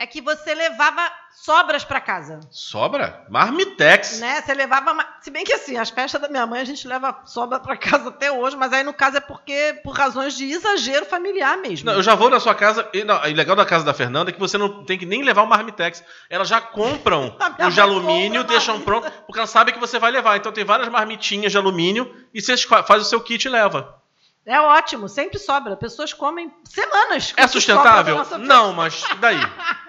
é que você levava sobras pra casa. Sobra? Marmitex. Né? Você levava. Se bem que assim, as festas da minha mãe a gente leva sobra pra casa até hoje, mas aí no caso é porque por razões de exagero familiar mesmo. Não, eu já vou na sua casa. E, não, e legal da casa da Fernanda é que você não tem que nem levar o marmitex. Elas já compram os de alumínio, deixam pronto, porque ela sabe que você vai levar. Então tem várias marmitinhas de alumínio e você faz o seu kit e leva. É ótimo, sempre sobra. Pessoas comem semanas. com É o sustentável? Não, mas daí?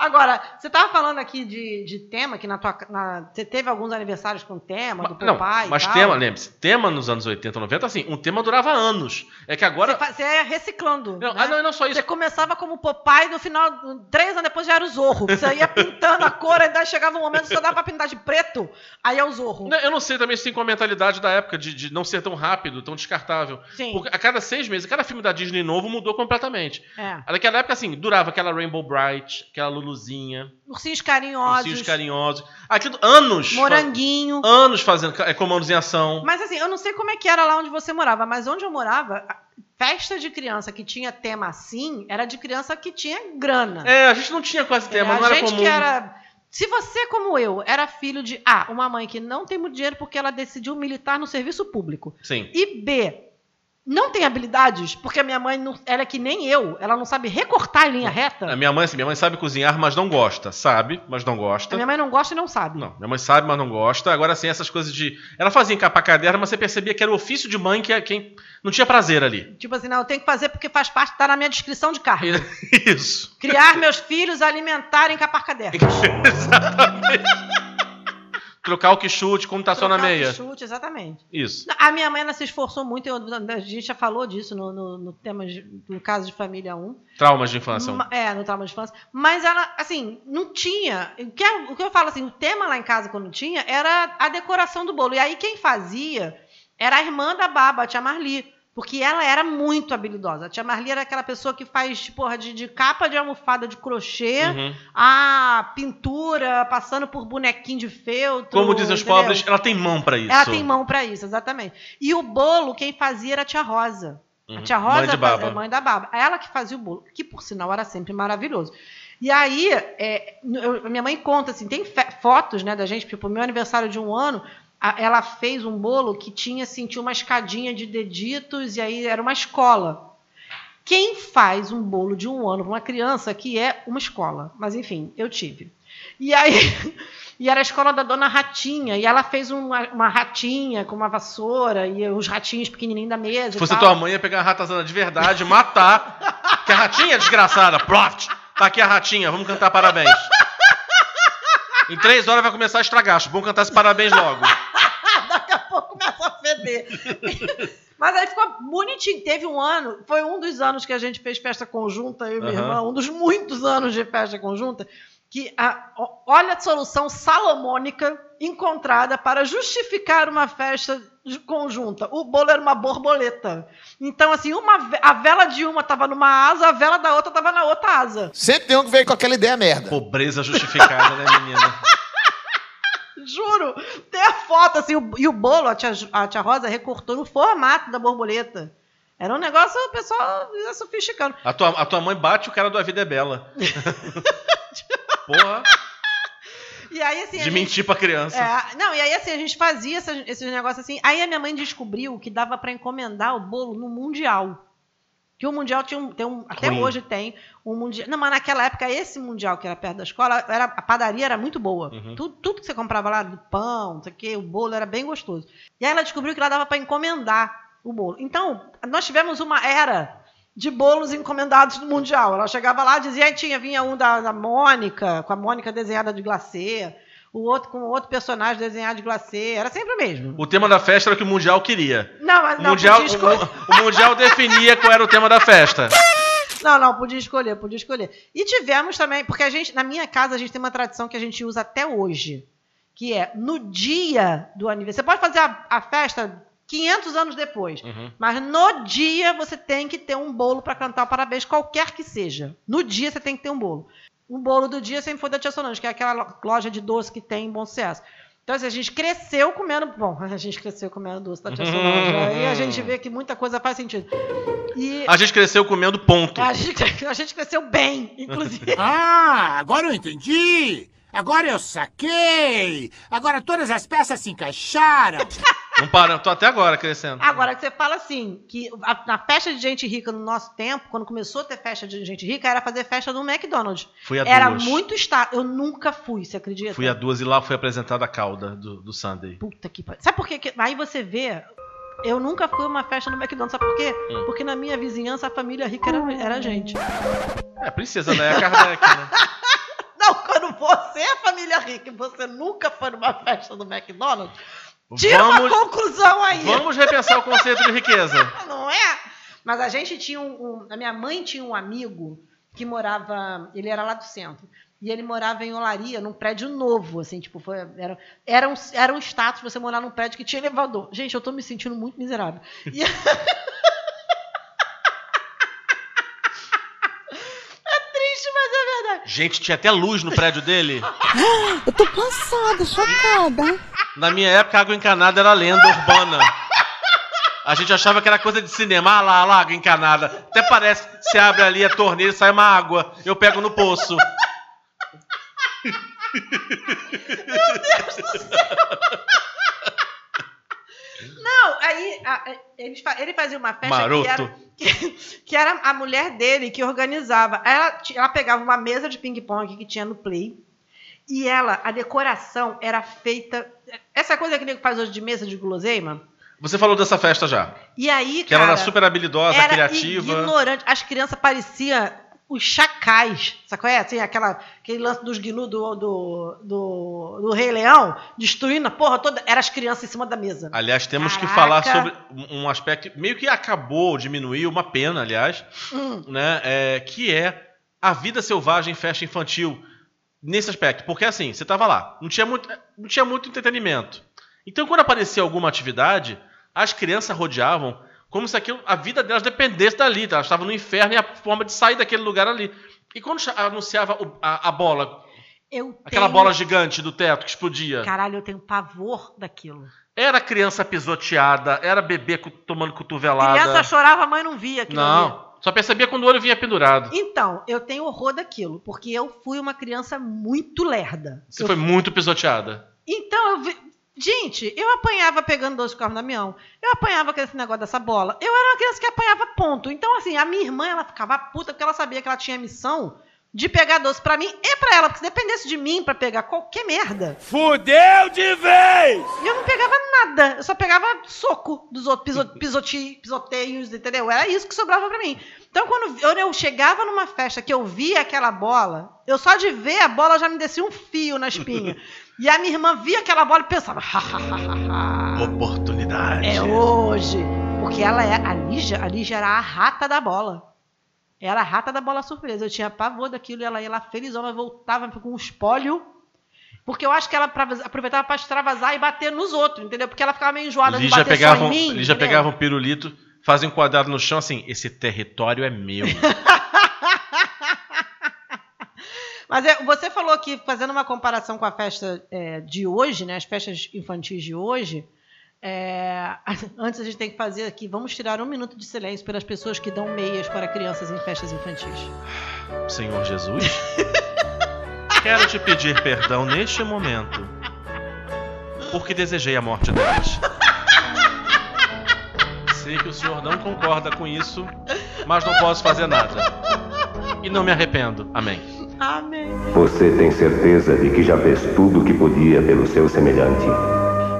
Agora, você estava falando aqui de, de tema, que na tua. na- você teve alguns aniversários com tema, do não, papai. mas e tema, lembre-se, tema nos anos 80, 90, assim, um tema durava anos. É que agora. Você, ia reciclando. Não, né? ah, não, e não só isso. Você começava como Popeye, no final, três anos depois já era o Zorro. Você ia pintando a cor, aí daí chegava um momento que só dava pra pintar de preto, aí é o Zorro. Não, Eu não sei também se tem com a mentalidade da época de, de não ser tão rápido, tão descartável. Sim. Porque a cada seis meses, cada filme da Disney novo mudou completamente. É. Naquela época, assim, durava aquela Rainbow Bright, aquela Luluzinha, Ursinhos carinhosos, ursinhos carinhosos. Aquilo, anos. moranguinho. Anos fazendo é, comandos em ação. Mas assim, eu não sei como é que era lá onde você morava, mas onde eu morava, a festa de criança que tinha tema assim, era de criança que tinha grana. É, a gente não tinha quase tema, a não era gente comum. que era. Se você, como eu, era filho de A, uma mãe que não tem muito dinheiro porque ela decidiu militar no serviço público, Sim. e B, não tem habilidades, porque a minha mãe, não, ela é que nem eu, ela não sabe recortar em linha reta. A minha mãe, assim, minha mãe sabe cozinhar, mas não gosta. Sabe, mas não gosta. A minha mãe não gosta e não sabe. Não, minha mãe sabe, mas não gosta. Agora, assim, essas coisas de. Ela fazia encapar caderno, mas você percebia que era o ofício de mãe que é quem não tinha prazer ali. Tipo assim, não, eu tenho que fazer porque faz parte, tá na minha descrição de cargo. Isso. Criar meus filhos, alimentar e encapar cadernos. Exatamente. Trocar o que chute, como tá só na Trocar o meia. Chute, exatamente. Isso. A minha mãe ela se esforçou muito, eu- a gente já falou disso no, no, no tema de- no caso de família 1. Traumas de infância. É, no trauma de infância. Mas ela, assim, não tinha. O que, é- o que eu falo assim, o tema lá em casa quando tinha era a decoração do bolo. E aí quem fazia era a irmã da Baba, a tia Marli. Porque ela era muito habilidosa. A tia Marli era aquela pessoa que faz, porra, de, de capa de almofada de crochê, Uhum. a pintura, passando por bonequinho de feltro. Como dizem os entendeu? pobres, ela tem mão pra isso. Ela tem mão pra isso, exatamente. E o bolo, quem fazia era a tia Rosa. A Uhum. tia Rosa Mãe fazia- mãe da Baba. Ela que fazia o bolo, que por sinal era sempre maravilhoso. E aí, é, eu- minha mãe conta assim, tem fotos, né, da gente, tipo, meu aniversário de um ano, a- ela fez um bolo que tinha, assim, tinha uma escadinha de deditos e aí era uma escola. Quem faz um bolo de um ano para uma criança que é uma escola? Mas enfim, eu tive. E aí, e era a escola da dona Ratinha, e ela fez uma, uma ratinha com uma vassoura e os ratinhos pequenininhos da mesa. Se fosse tua mãe, ia pegar a ratazana de verdade, matar. que a ratinha é desgraçada. Proft! Tá aqui a ratinha, vamos cantar parabéns. Em três horas vai começar a estragar. Vamos cantar esse parabéns logo. Mas aí ficou bonitinho. Teve um ano, foi um dos anos que a gente fez festa conjunta, eu e minha irmã, um dos muitos anos de festa conjunta, que a- olha a solução salomônica encontrada para justificar uma festa conjunta. O bolo era uma borboleta. Então, assim, uma, a vela de uma estava numa asa, a vela da outra estava na outra asa. Sempre tem um que veio com aquela ideia merda. Pobreza justificada, né, menina? Juro! Tem a foto, assim, o- e o bolo, a tia, a tia Rosa recortou no formato da borboleta. Era um negócio, o pessoal ia sofisticando. A tua, a tua mãe bate o cara do A Vida é Bela. Porra, E aí, assim. de gente- mentir pra criança. É, não, e aí assim, a gente fazia esses negócios assim. Aí a minha mãe descobriu que dava pra encomendar o bolo no Mundial. Que o Mundial tinha um. Tem um até Ruim. hoje tem um Mundial. Não, mas naquela época, esse Mundial que era perto da escola, era, a padaria era muito boa. Uhum. Tudo, tudo que você comprava lá, do pão, não sei o quê, o bolo era bem gostoso. E aí ela descobriu que lá dava pra encomendar o bolo. Então, nós tivemos uma era de bolos encomendados do Mundial. Ela chegava lá, dizia, tinha, vinha um da, da Mônica, com a Mônica desenhada de glacê, o outro com outro personagem desenhado de glacê, era sempre o mesmo. O tema da festa era o que o Mundial queria. Não, mas O não, mundial, podia escolher. o, o Mundial definia qual era o tema da festa. Não, não, podia escolher, podia escolher. E tivemos também, porque a gente, na minha casa, a gente tem uma tradição que a gente usa até hoje, que é no dia do aniversário. Você pode fazer a, a festa 500 anos depois, Uhum. mas no dia você tem que ter um bolo para cantar o parabéns, qualquer que seja. No dia você tem que ter um bolo. O bolo do dia sempre foi da Tia Solange, que é aquela lo- loja de doce que tem em Bom Sucesso. Então, assim, a gente cresceu comendo. Bom, a gente cresceu comendo doce da Tia Solange. Aí a gente vê que muita coisa faz sentido. E A gente cresceu comendo ponto. a gente, a gente cresceu bem, inclusive. Ah, agora eu entendi! Agora eu saquei! Agora todas as peças se encaixaram! Não para, tô até agora crescendo. Agora que você fala assim, que a- na festa de gente rica no nosso tempo, quando começou a ter festa de gente rica, era fazer festa no McDonald's. Fui a Era duas. muito estar. Eu nunca fui, você acredita? Fui a duas e lá foi apresentada a cauda do, do Sunday. Puta que pariu. Sabe por quê? que- Aí você vê. Eu nunca fui a uma festa no McDonald's. Sabe por quê? Hum. Porque na minha vizinhança a família rica era, era a gente. É, princesa Leia Kardec, né? Não, quando você é família rica e você nunca foi numa festa do McDonald's, tira Vamos, uma conclusão aí. vamos repensar o conceito de riqueza. Não é? Mas a gente tinha um, um- A minha mãe tinha um amigo que morava. Ele era lá do centro. E ele morava em Olaria, num prédio novo, assim, tipo, foi, era, era, um, era um status você morar num prédio que tinha elevador. Gente, eu tô me sentindo muito miserável. E- é triste, mas é verdade. Gente, tinha até luz no prédio dele. Eu tô passada, chocada. Na minha época, água encanada era lenda urbana. A gente achava que era coisa de cinema. Ah lá, lá, água encanada. Até parece que se abre ali a torneira e sai uma água. Eu pego no poço. Não, aí a- ele, fa- ele fazia uma festa Maroto. que era, que, que era a mulher dele que organizava. Ela, ela pegava uma mesa de ping-pong que tinha no Play e ela, a decoração era feita. Essa coisa que o nego faz hoje de mesa de guloseima. Você falou dessa festa já. E aí, Que ela cara, era super habilidosa, era criativa. ignorante. As crianças pareciam os chacais, sabe qual é? Assim, aquela, aquele lance dos gnu do, do, do, do Rei Leão, destruindo a porra toda. Eram as crianças em cima da mesa. Aliás, temos que Caraca. falar sobre um aspecto meio que acabou, diminuiu, uma pena, aliás, Hum. né? é, que é a vida selvagem em festa infantil nesse aspecto. Porque assim, você tava lá, não tinha muito, não tinha muito entretenimento. Então, quando aparecia alguma atividade, as crianças rodeavam como se aquilo, a vida delas dependesse dali. tá? Elas estavam no inferno e a forma de sair daquele lugar ali. E quando anunciava a, a bola, Eu aquela tenho- bola gigante do teto que explodia, Caralho, eu tenho pavor daquilo. era criança pisoteada, era bebê tomando cotovelada. Criança chorava, a mãe não via aquilo ali. Não, só percebia quando o olho vinha pendurado. Então, eu tenho horror daquilo, porque eu fui uma criança muito lerda. Você Eu- foi muito pisoteada. Então, eu vi... Gente, eu apanhava pegando doce carro no Damião. Eu apanhava com esse negócio dessa bola. Eu era uma criança que apanhava ponto. Então, assim, a minha irmã, ela ficava puta porque ela sabia que ela tinha missão de pegar doce pra mim e pra ela. Porque se dependesse de mim pra pegar qualquer merda, Fudeu de vez! E eu não pegava nada. Eu só pegava soco dos outros, pisoti- pisoteios, entendeu? Era isso que sobrava pra mim. Então, quando eu, eu chegava numa festa que eu via aquela bola, eu só de ver a bola já me descia um fio na espinha. e a minha irmã via aquela bola e pensava, "Ha, ha, ha, ha, ha. Oportunidade. é hoje. Porque ela é, a Lígia, a Lígia era a rata da bola. Era a rata da bola surpresa. Eu tinha pavor daquilo e ela ia lá felizona, voltava com um espólio. Porque eu acho que ela aproveitava pra extravasar e bater nos outros, entendeu? Porque ela ficava meio enjoada de Lígia bater pegava, só em mim. Lígia entendeu? pegava um pirulito, fazia um quadrado no chão assim, esse território é meu. Mas é, você falou aqui, fazendo uma comparação com a festa é, de hoje, né? As festas infantis de hoje. é, antes a gente tem que fazer aqui, vamos tirar um minuto de silêncio pelas pessoas que dão meias para crianças em festas infantis. Senhor Jesus, quero te pedir perdão neste momento, porque desejei a morte delas. Sei que o senhor não concorda com isso, mas não posso fazer nada. E não me arrependo. Amém. Amém. Você tem certeza de que já fez tudo o que podia pelo seu semelhante?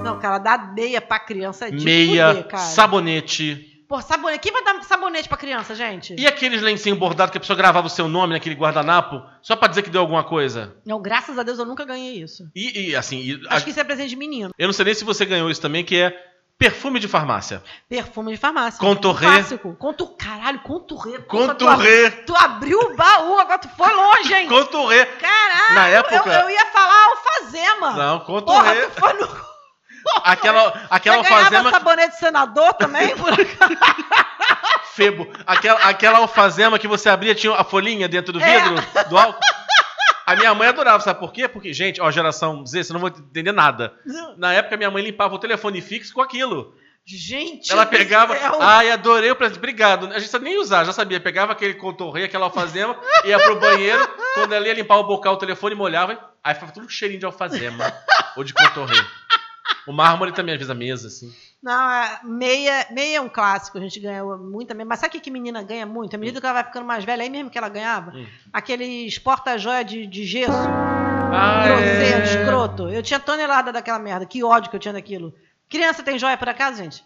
Não, cara, dar meia pra criança é de Meia, fuder, cara. sabonete, Pô, sabonete. Quem vai dar sabonete pra criança, gente? E aqueles lencinhos bordados que a pessoa gravava o seu nome naquele guardanapo, só pra dizer que deu alguma coisa? Não, graças a Deus eu nunca ganhei isso. E, e, assim, e- Acho a- que isso é presente de menino. eu não sei nem se você ganhou isso também, que é perfume de farmácia. Perfume de farmácia. Contouré. Um Clássico. Caralho. Porra, tu Contouré. ab- Tu, abriu o baú, agora tu foi longe, hein? Contouré. Caralho. Na época- Eu, eu ia falar alfazema. Não, Porra, contouré. tu foi no... Aquela, aquela Você alfazema. sabonete senador também? Febo. Aquela, aquela alfazema que você abria, tinha a folhinha dentro do É. vidro, do álcool. A minha mãe adorava, sabe por quê? Porque, gente, ó, geração Z, você não vai entender nada. Na época, minha mãe limpava o telefone fixo com aquilo. Gente Ela pegava. céu. Ai, adorei o presente. Obrigado. A gente nem usar, já sabia. Pegava aquele contorrei, aquela alfazema, ia pro banheiro. Quando ela ia limpar o bocal, o telefone molhava. Aí ficava tudo cheirinho de alfazema. ou de contorrei. O mármore também, às vezes, a mesa, assim. Não, é, meia, meia é um clássico, a gente ganhou muita meia. Mas sabe o que, que menina ganha muito? À medida que ela vai ficando mais velha, aí mesmo que ela ganhava, Hum. aqueles porta-joia de, de gesso, Ah, grosseiro, é. escroto. Eu tinha tonelada daquela merda, que ódio que eu tinha daquilo. Criança tem joia por acaso, gente?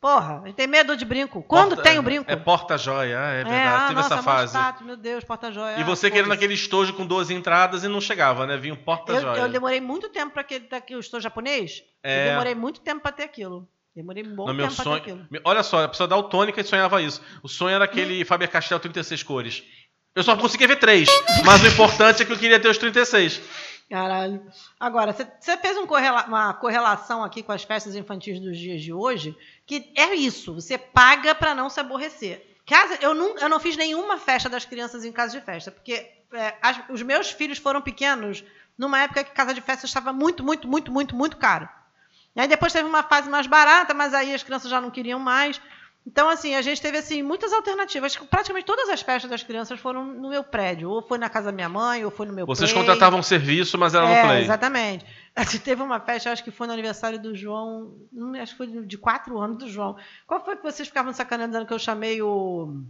Porra, a gente tem medo de brinco. Quando Porta- tem o brinco? É porta-joia, ah, é verdade. ah, Teve nossa, essa fase. status, meu Deus, porta-joia. E ah, você querendo foda-se. aquele estojo com 12 entradas e não chegava, né? Vinha um Eu, porta-joia. eu demorei muito tempo para aquele daqui, eu estou japonês. É. Eu demorei muito tempo para ter aquilo. Demorei um bom No meu sonho. Olha só, a pessoa daltônica e sonhava isso. O sonho era aquele Faber-Castell 36 cores. Eu só conseguia ver três, mas o importante é que eu queria ter os 36. Caralho. Agora, você- você fez um correla- uma correlação aqui com as festas infantis dos dias de hoje, que é isso, você paga para não se aborrecer. Casa, eu, não, eu não fiz nenhuma festa das crianças em casa de festa, porque é, as- os meus filhos foram pequenos numa época que casa de festa estava muito, muito, muito, muito, muito caro. E aí depois teve uma fase mais barata, mas aí as crianças já não queriam mais. Então, assim, a gente teve assim, muitas alternativas. Praticamente todas as festas das crianças foram no meu prédio. Ou foi na casa da minha mãe, ou foi no meu Vocês play. contratavam serviço, mas era É, no play. exatamente. Assim, Teve uma festa, acho que foi no aniversário do João, acho que foi de quatro anos do João. Qual foi que vocês ficavam sacaneando que eu chamei o.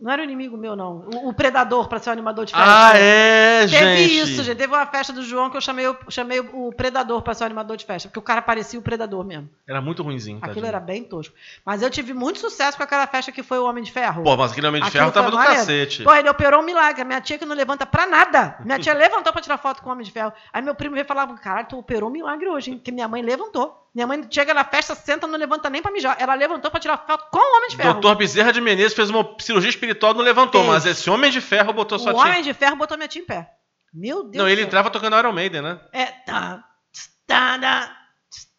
Não era o inimigo meu, não. O, o Predador para ser o animador de festa. Ah, é, Teve gente. isso, gente. Teve uma festa do João que eu chamei, o- chamei o Predador para ser o animador de festa, porque o cara parecia o Predador mesmo. Era muito ruimzinho. Aquilo tadinho. era bem tosco. Mas eu tive muito sucesso com aquela festa que foi o Homem de Ferro. Pô, mas aquele Homem de Aquilo Ferro tava do cacete. Pô, ele operou um milagre. Minha tia que não levanta pra nada. Minha tia levantou pra tirar foto com o Homem de Ferro. Aí meu primo veio falar, caralho, tu operou um milagre hoje, hein? Que minha mãe levantou. Minha mãe chega na festa, senta, não levanta nem pra mijar. Ela levantou pra tirar foto com o Homem de Ferro. Doutor Bezerra de Menezes fez uma cirurgia espiritual não levantou, mas esse Homem de Ferro botou sua o tia. Homem de Ferro botou minha tia em pé. Meu Deus Não, ele entrava tocando Iron Maiden, né? É, tá, tá, tá,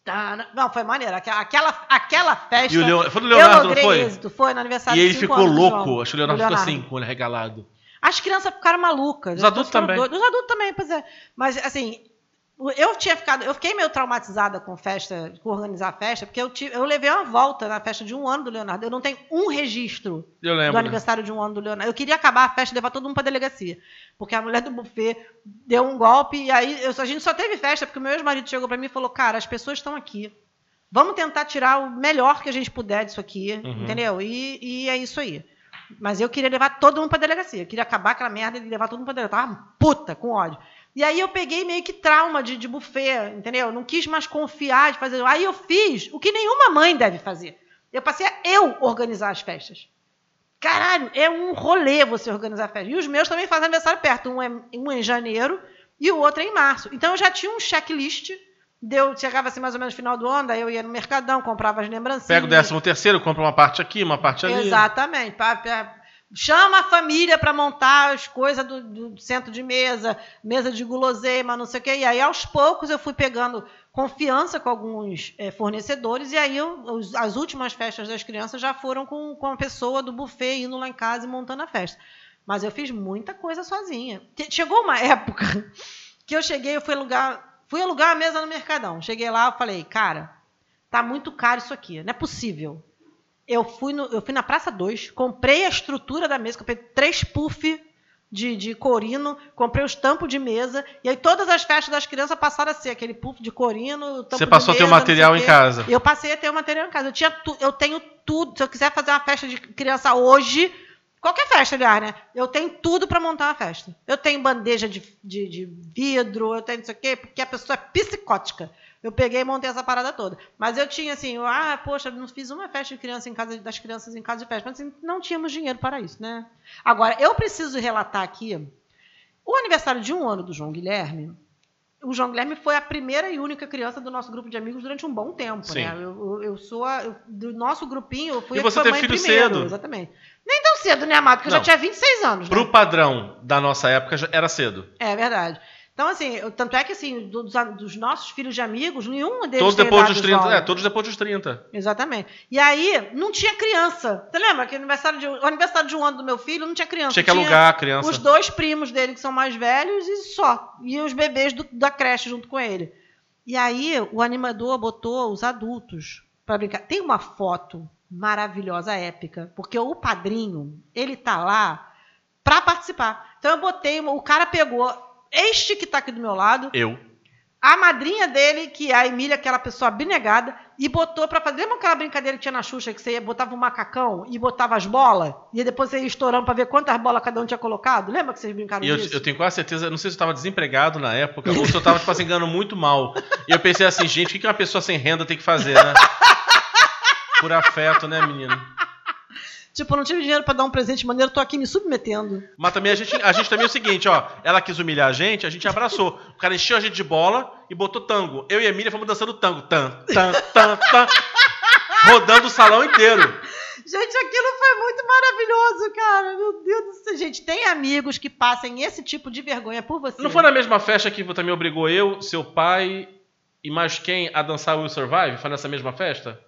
tá, Não, foi maneiro. Aquela, aquela, festa. E o Leo- foi do Leonardo, eu não foi? êxito. Foi no aniversário E de ele ficou louco. Acho que o Leonardo do ficou assim, com o olho regalado. As crianças ficaram malucas. Os adultos também. Os adultos também, pois é. Mas, assim, eu tinha ficado. Eu fiquei meio traumatizada com festa, com organizar a festa, porque eu, tive, eu levei uma volta na festa de um ano do Leonardo. Eu não tenho um registro Eu do lembro. aniversário de um ano do Leonardo. Eu queria acabar a festa e levar todo mundo pra delegacia. Porque a mulher do buffet deu um golpe e aí eu, a gente só teve festa porque o meu ex-marido chegou pra mim e falou: Cara, as pessoas estão aqui. Vamos tentar tirar o melhor que a gente puder disso aqui, Uhum. entendeu? E, e é isso aí. Mas eu queria levar todo mundo pra delegacia. Eu queria acabar aquela merda e levar todo mundo pra delegacia. Eu tava puta, com ódio. E aí eu peguei meio que trauma de, de buffet, entendeu? Não quis mais confiar de fazer. Aí eu fiz o que nenhuma mãe deve fazer. Eu passei a eu organizar as festas. Caralho, é um rolê você organizar festa. E os meus também fazem aniversário perto. Um é, um é em janeiro e o outro é em março. Então eu já tinha um checklist. Deu, chegava assim mais ou menos no final do ano, daí eu ia no Mercadão, comprava as lembrancinhas. Pega o décimo terceiro, compra uma parte aqui, uma parte ali. Exatamente. Chama a família para montar as coisas do, do centro de mesa, mesa de guloseima, não sei o quê. E aí, aos poucos, eu fui pegando confiança com alguns eh, fornecedores. E aí, eu- os- as últimas festas das crianças já foram com, com a pessoa do buffet indo lá em casa e montando a festa. Mas eu fiz muita coisa sozinha. Chegou uma época que eu cheguei, eu fui alugar, fui alugar a mesa no Mercadão. Cheguei lá, falei, cara, tá muito caro isso aqui, não é possível. Eu fui, no- eu fui na Praça 2, comprei a estrutura da mesa, comprei três puff de, de corino, comprei os tampos de mesa, e aí todas as festas das crianças passaram a ser aquele puff de corino, tampo Você de passou a ter o material em casa. Eu passei a ter o material em casa. Eu, tinha tu- eu tenho tudo. Se eu quiser fazer uma festa de criança hoje, qualquer festa, aliás, né? Eu tenho tudo para montar uma festa. Eu tenho bandeja de, de, de vidro, eu tenho não sei o quê, porque a pessoa é psicótica. Eu peguei e montei essa parada toda. Mas eu tinha assim, eu, ah, poxa, não fiz uma festa de criança em casa das crianças em casa de festa. Mas assim, não tínhamos dinheiro para isso, né? Agora, eu preciso relatar aqui o aniversário de um ano do João Guilherme. O João Guilherme foi a primeira e única criança do nosso grupo de amigos durante um bom tempo, Sim. né? Eu, eu- sou a, eu- do nosso grupinho, eu fui E a que você foi teve mãe filho primeiro, cedo. Exatamente. Nem tão cedo, né, Amado? Porque eu já tinha 26 anos, né? Pro padrão da nossa época era cedo. É verdade. Então, assim, tanto é que, assim, do- dos, dos nossos filhos de amigos, nenhum deles Todos depois dos do 30. João. É, todos depois dos 30. Exatamente. E aí, não tinha criança. Você lembra que aniversário de, o aniversário de um ano do meu filho não tinha criança. Tinha que alugar a criança. Os dois primos dele, que são mais velhos, e só. E os bebês do- da creche junto com ele. E aí, o animador botou os adultos para brincar. Tem uma foto maravilhosa, épica, porque o padrinho, ele tá lá para participar. Então, eu botei, o cara pegou este que tá aqui do meu lado, Eu. a madrinha dele, que é a Emília, aquela pessoa abnegada, e botou pra fazer. Lembra aquela brincadeira que tinha na Xuxa, que você ia, botava um macacão e botava as bolas? E depois você ia estourando pra ver quantas bolas cada um tinha colocado? Lembra que vocês brincaram E eu, disso? eu tenho quase certeza, não sei se eu estava desempregado na época ou se eu estava, tipo assim, ganhando muito mal. E eu pensei assim, gente, o que que uma pessoa sem renda tem que fazer, né? Por afeto, né, menino? Tipo, eu não tive dinheiro pra dar um presente maneiro, tô aqui me submetendo. Mas também a gente, a gente também é o seguinte, ó. Ela quis humilhar a gente, a gente abraçou. O cara encheu a gente de bola e botou tango. Eu e a Emília fomos dançando tango. Tan, tan, tan, tan. Rodando o salão inteiro. Gente, aquilo foi muito maravilhoso, cara. Meu Deus do céu. Gente, tem amigos que passem esse tipo de vergonha por você. Não foi na mesma festa que também obrigou eu, seu pai e mais quem a dançar Will Survive? Foi nessa mesma festa?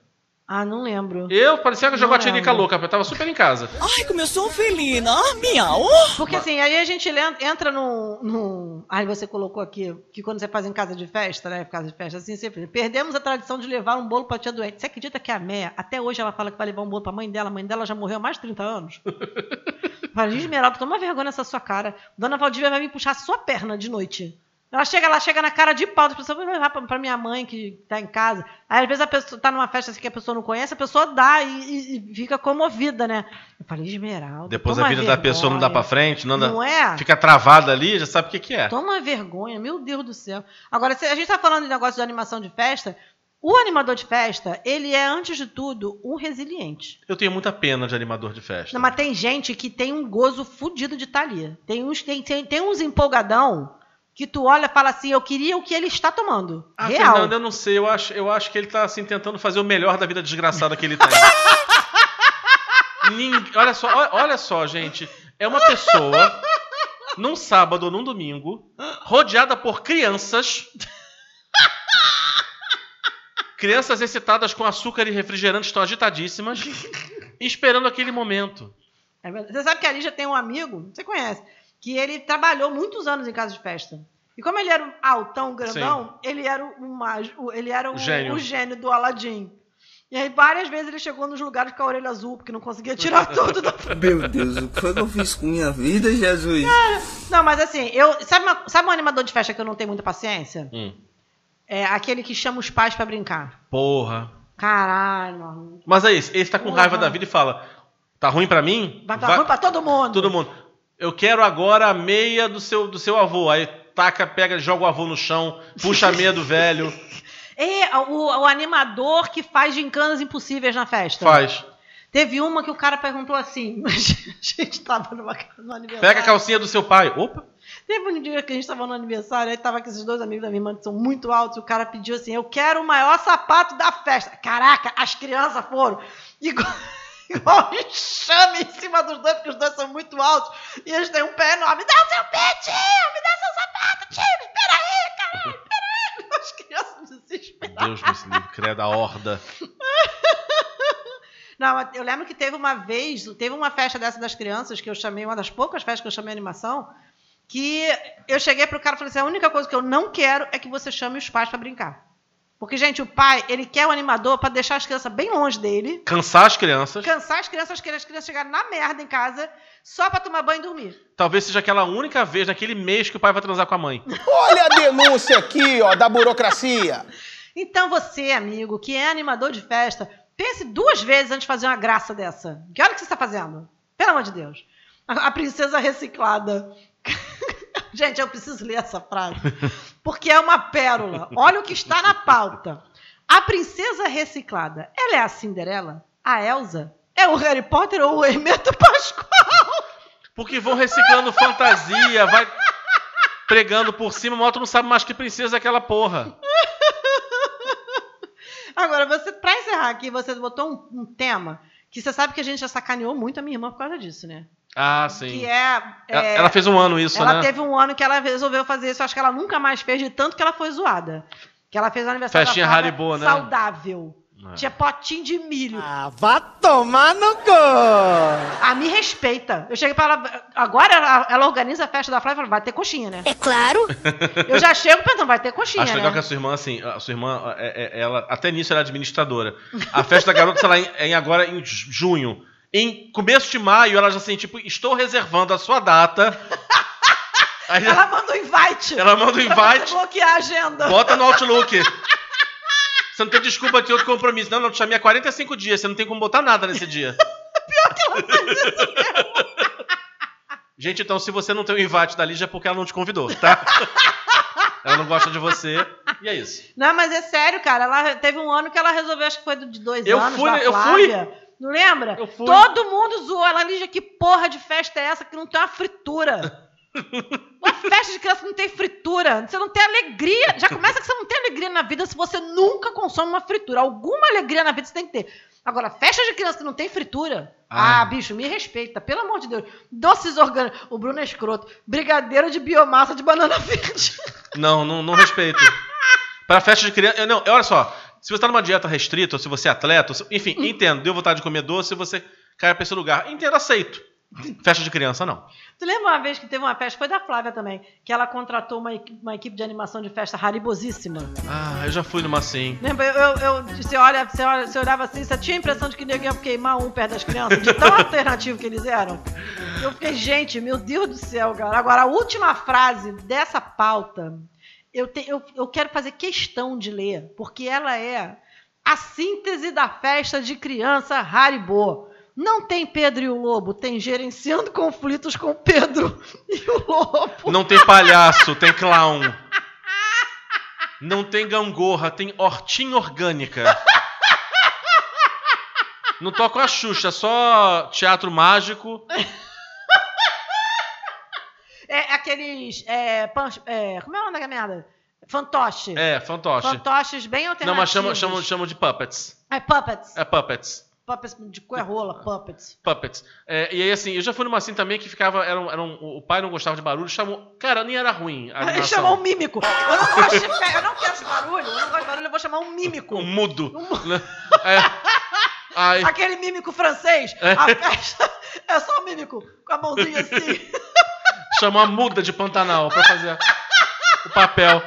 Ah, não lembro. Eu parecia que eu jogou a lembro. louca, eu tava super em casa. Ai, como eu sou felina. Ah, miau. Porque assim, aí a gente entra num, num. Aí você colocou aqui que quando você faz em casa de festa, né? Casa de festa, assim, sempre. Perdemos a tradição de levar um bolo pra tia doente. Você acredita que a Meia, até hoje, ela fala que vai levar um bolo pra mãe dela? A mãe dela já morreu há mais de 30 anos. Fala, Esmeralda, toma vergonha nessa sua cara. Dona Valdívia vai vir puxar a sua perna de noite. Ela chega lá, chega na cara de pau, as pessoas vão levar pra, minha mãe que tá em casa. Aí, às vezes, a pessoa tá numa festa assim, que a pessoa não conhece, a pessoa dá e, e- fica comovida, né? Eu falei, Esmeralda. Depois a vida da pessoa não dá pra vergonha. frente, não, dá, Não é? fica travada ali, já sabe o que, que é. Toma vergonha, meu Deus do céu. Agora, a gente tá falando de negócio de animação de festa. O animador de festa, ele é, antes de tudo, um resiliente. Eu tenho muita pena de animador de festa. Não, mas tem gente que tem um gozo fudido de estar ali. Tem uns, tem, tem, tem uns empolgadão que tu olha e fala assim, eu queria o que ele está tomando. Ah, Real. Fernanda, eu não sei, eu acho, eu acho que ele tá assim tentando fazer o melhor da vida desgraçada que ele tem. Olha só, olha, só, gente. É uma pessoa num sábado ou num domingo, rodeada por crianças. Crianças excitadas com açúcar e refrigerante estão agitadíssimas, esperando aquele momento. É. Você sabe que a Lígia tem um amigo, você conhece, que ele trabalhou muitos anos em casa de festa. E como ele era um altão, grandão, ele era o mágico, ele era o, O gênio. o gênio do Aladim. E aí várias vezes ele chegou nos lugares com a orelha azul, porque não conseguia tirar tudo da Meu Deus, o que foi que eu fiz com minha vida, Jesus? Não, mas assim, eu. Sabe, uma- sabe um animador de festa que eu não tenho muita paciência? Hum. É aquele que chama os pais pra brincar. Porra. Caralho, mano. Mas é isso, esse tá com Porra. raiva da vida e fala: tá ruim pra mim? Vai dar ruim pra todo mundo. Todo mundo. Eu quero agora a meia do seu, do seu avô. Aí taca, pega, joga o avô no chão, puxa a meia do velho, É o, o animador que faz gincanas impossíveis na festa. faz. Teve uma que o cara perguntou assim. A gente tava numa, no aniversário. Pega a calcinha do seu pai. Opa! Teve um dia que a gente tava no aniversário, aí tava com esses dois amigos da minha irmã que são muito altos, e o cara pediu assim: Eu quero o maior sapato da festa. Caraca, as crianças foram. Igual, igual enxame em cima dos dois, porque os dois são muito altos. E eles têm um pé enorme. Me dá o seu pé, tio! Me dá seu sapato, tio! Espera aí, caralho! Espera aí! As crianças desesperadas. Deus me livre, credo, a horda. Não, eu lembro que teve uma vez, teve uma festa dessa das crianças, que eu chamei, uma das poucas festas que eu chamei animação, que eu cheguei pro cara e falei assim: a única coisa que eu não quero é que você chame os pais pra brincar. Porque, gente, o pai, ele quer o animador pra deixar as crianças bem longe dele, Cansar as crianças. cansar as crianças, que as crianças chegarem na merda em casa, só pra tomar banho e dormir. Talvez seja aquela única vez naquele mês que o pai vai transar com a mãe. Olha a denúncia aqui, ó, da burocracia. Então você, amigo, que é animador de festa, pense duas vezes antes de fazer uma graça dessa. Que hora que você está fazendo? Pelo amor de Deus. A, a princesa reciclada. Gente, eu preciso ler essa frase. Porque é uma pérola. Olha o que está na pauta. A princesa reciclada, ela é a Cinderela? A Elsa? É o Harry Potter ou o Hermeto Pascoal? Porque vão reciclando fantasia, vai pregando por cima, tu não sabe mais que princesa é aquela porra. Agora, você, pra encerrar aqui, você botou um, um tema que você sabe que a gente já sacaneou muito a minha irmã por causa disso, né? Ah, sim. Que é. Ela, é, ela fez um ano isso, ela né? teve um ano que ela resolveu fazer isso. Acho que ela nunca mais fez, de tanto que ela foi zoada. Que ela fez o aniversário Festinha da Haribo, né? saudável. É. Tinha potinho de milho. Ah, vá tomar no cu! Ah, me respeita. Eu cheguei pra ela. Agora ela, ela organiza a festa da Flávia e fala: vai ter coxinha, né? É claro. Eu já chego pensando: vai ter coxinha, Acho né? legal que a sua irmã, assim, a sua irmã, é- é- ela, até nisso ela é administradora. A festa da garota, sei lá, em, em agora em junho. Em começo de maio, ela já assim, tipo, estou reservando a sua data. Aí Ela manda um invite. Ela manda um Pra invite. você bloquear a agenda. Bota no Outlook. Você não tem desculpa de outro compromisso. Não, não, te chamei há 45 dias. Você não tem como botar nada nesse dia. Pior que ela faz isso mesmo. Gente, então se você não tem o invite da Lígia é porque ela não te convidou, tá? ela não gosta de você. E é isso. Não, mas é sério, cara. Ela teve um ano que ela resolveu, acho que foi de dois Eu anos. fui, da eu fui. Flávia. Não lembra? Eu fui. Todo mundo zoou. Ela, Lígia, que porra de festa é essa que não tem uma fritura? Uma festa de criança não tem fritura. Você não tem alegria. Já começa que você não tem alegria na vida se você nunca consome uma fritura. Alguma alegria na vida você tem que ter. Agora, festa de criança que não tem fritura. Ah. Ah, bicho, me respeita. Pelo amor de Deus. Doces orgânicos. O Bruno é escroto. Brigadeiro de biomassa de banana verde. Não, não, não respeito. Pra festa de criança. eu- Não, olha só. Se você tá numa dieta restrita, ou se você é atleta, ou se- enfim, entendo. Deu vontade de comer doce, você cai pra esse lugar. Entendo, aceito. Festa de criança, não. Tu lembra uma vez que teve uma festa, foi da Flávia também, que ela contratou uma, uma equipe de animação de festa haribosíssima. Ah, eu já fui numa assim. Lembra? Eu, eu, eu- você, olha, você, olha, você olhava assim, você tinha a impressão de que ninguém ia queimar um perto das crianças, de tão alternativo que eles eram. Eu fiquei, gente, meu Deus do céu, cara. Agora, a última frase dessa pauta, eu, te- eu, eu quero fazer questão de ler, porque ela é a síntese da festa de criança Haribo. Não tem Pedro e o Lobo, tem gerenciando conflitos com Pedro e o Lobo. Não tem palhaço, tem clown. Não tem gangorra, tem hortinha orgânica. Não toca a Xuxa, só teatro mágico. É aqueles. É, é, como é o nome da merda? Fantoche. É, fantoche. Fantoches bem alternativos. Não, mas chama, chama, chama de puppets. É puppets. É puppets. Puppets de coerrola, puppets. Puppets. É, e aí, assim, eu já fui numa assim também que ficava. Era um, era um- o pai não gostava de barulho, chamou. Cara, nem era ruim. Ele chamou um mímico. Eu não gosto de eu não quero barulho, eu não gosto de barulho, eu vou chamar um mímico. Um mudo. É. Aí, Aquele mímico francês. É. A festa é só o mímico, com a mãozinha assim. chamou a muda de Pantanal pra fazer o papel.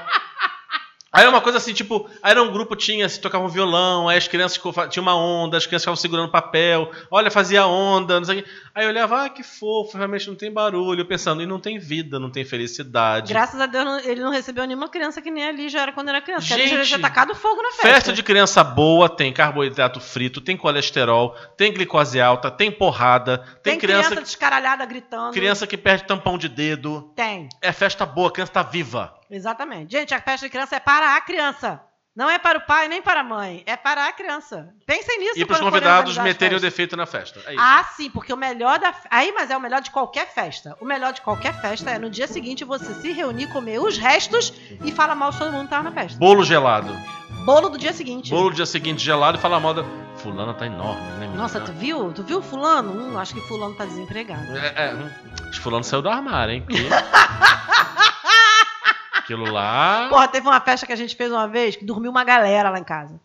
Aí era uma coisa assim, tipo, aí era um grupo, tinha, se tocava um violão, aí as crianças tinha uma onda, as crianças ficavam segurando papel, olha, fazia onda, não sei o quê. Aí eu olhava, ah, que fofo, realmente não tem barulho, eu pensando, e não tem vida, não tem felicidade. Graças a Deus ele não recebeu nenhuma criança que nem ali já era quando era criança. Gente, ele já tacado fogo na festa. Festa de criança boa tem carboidrato frito, tem colesterol, tem glicose alta, tem porrada, tem, Tem, criança, criança, descaralhada gritando. criança que perde tampão de dedo. Tem. É festa boa, a criança tá viva. Exatamente. Gente, a festa de criança é para a criança. Não é para o pai nem para a mãe. É para a criança. Pensem nisso. E quando forem convidados meterem o defeito na festa. É. Ah, sim, porque o melhor da. Aí, mas é o melhor de qualquer festa. O melhor de qualquer festa é no dia seguinte você se reunir, comer os restos e falar mal de todo mundo que tava na festa. Bolo gelado. Bolo do dia seguinte. Bolo do dia seguinte gelado e fala mal da. Fulana tá enorme, né, menina? Nossa, tu viu? Tu viu fulano? Hum, acho que fulano tá desempregado. É, é, hum, que fulano saiu do armário, hein? Porque... Aquilo lá. Porra, teve uma festa que a gente fez uma vez que dormiu uma galera lá em casa.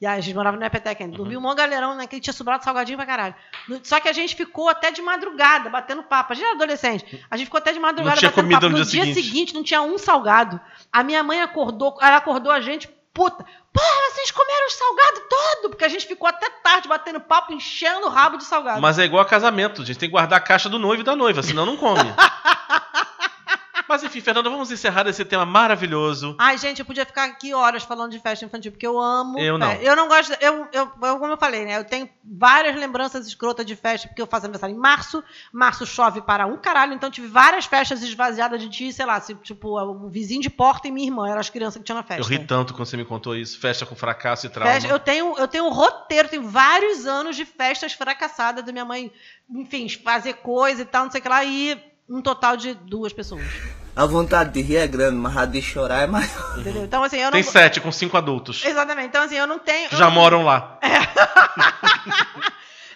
E aí a gente morava no EPTEC ainda. Uhum. Dormiu um galerão, né? Que tinha sobrado salgadinho pra caralho. Só que a gente ficou até de madrugada, batendo papo. A gente era adolescente. A gente ficou até de madrugada Não tinha batendo comida papo. no No dia dia seguinte. seguinte não tinha um salgado. A minha mãe acordou, ela acordou a gente, puta. Porra, vocês comeram os salgados todo! Porque a gente ficou até tarde batendo papo, enchendo o rabo de salgado. Mas é igual a casamento, a gente tem que guardar a caixa do noivo e da noiva, senão não come. Mas enfim, Fernanda, vamos encerrar esse tema maravilhoso. Ai, gente, eu podia ficar aqui horas falando de festa infantil, porque eu amo. Eu não. Eu não gosto. Eu, eu, eu- como eu falei, né? Eu tenho várias lembranças escrotas de festa, porque eu faço aniversário em março. Março chove para um caralho, então tive várias festas esvaziadas de ti, sei lá, tipo, o vizinho de porta e minha irmã, eram as crianças que tinham na festa. Eu ri tanto quando você me contou isso. Festa com fracasso e trauma. Festa- eu, tenho, eu tenho um roteiro, tenho vários anos de festas fracassadas da minha mãe, enfim, fazer coisa e tal, não sei o que lá, e um total de duas pessoas. A vontade de rir é grande, mas a de chorar é maior. Entendeu? Então, assim, eu não. Tem sete, com cinco adultos. Exatamente. Então, assim, eu não tenho. Que já não- moram lá.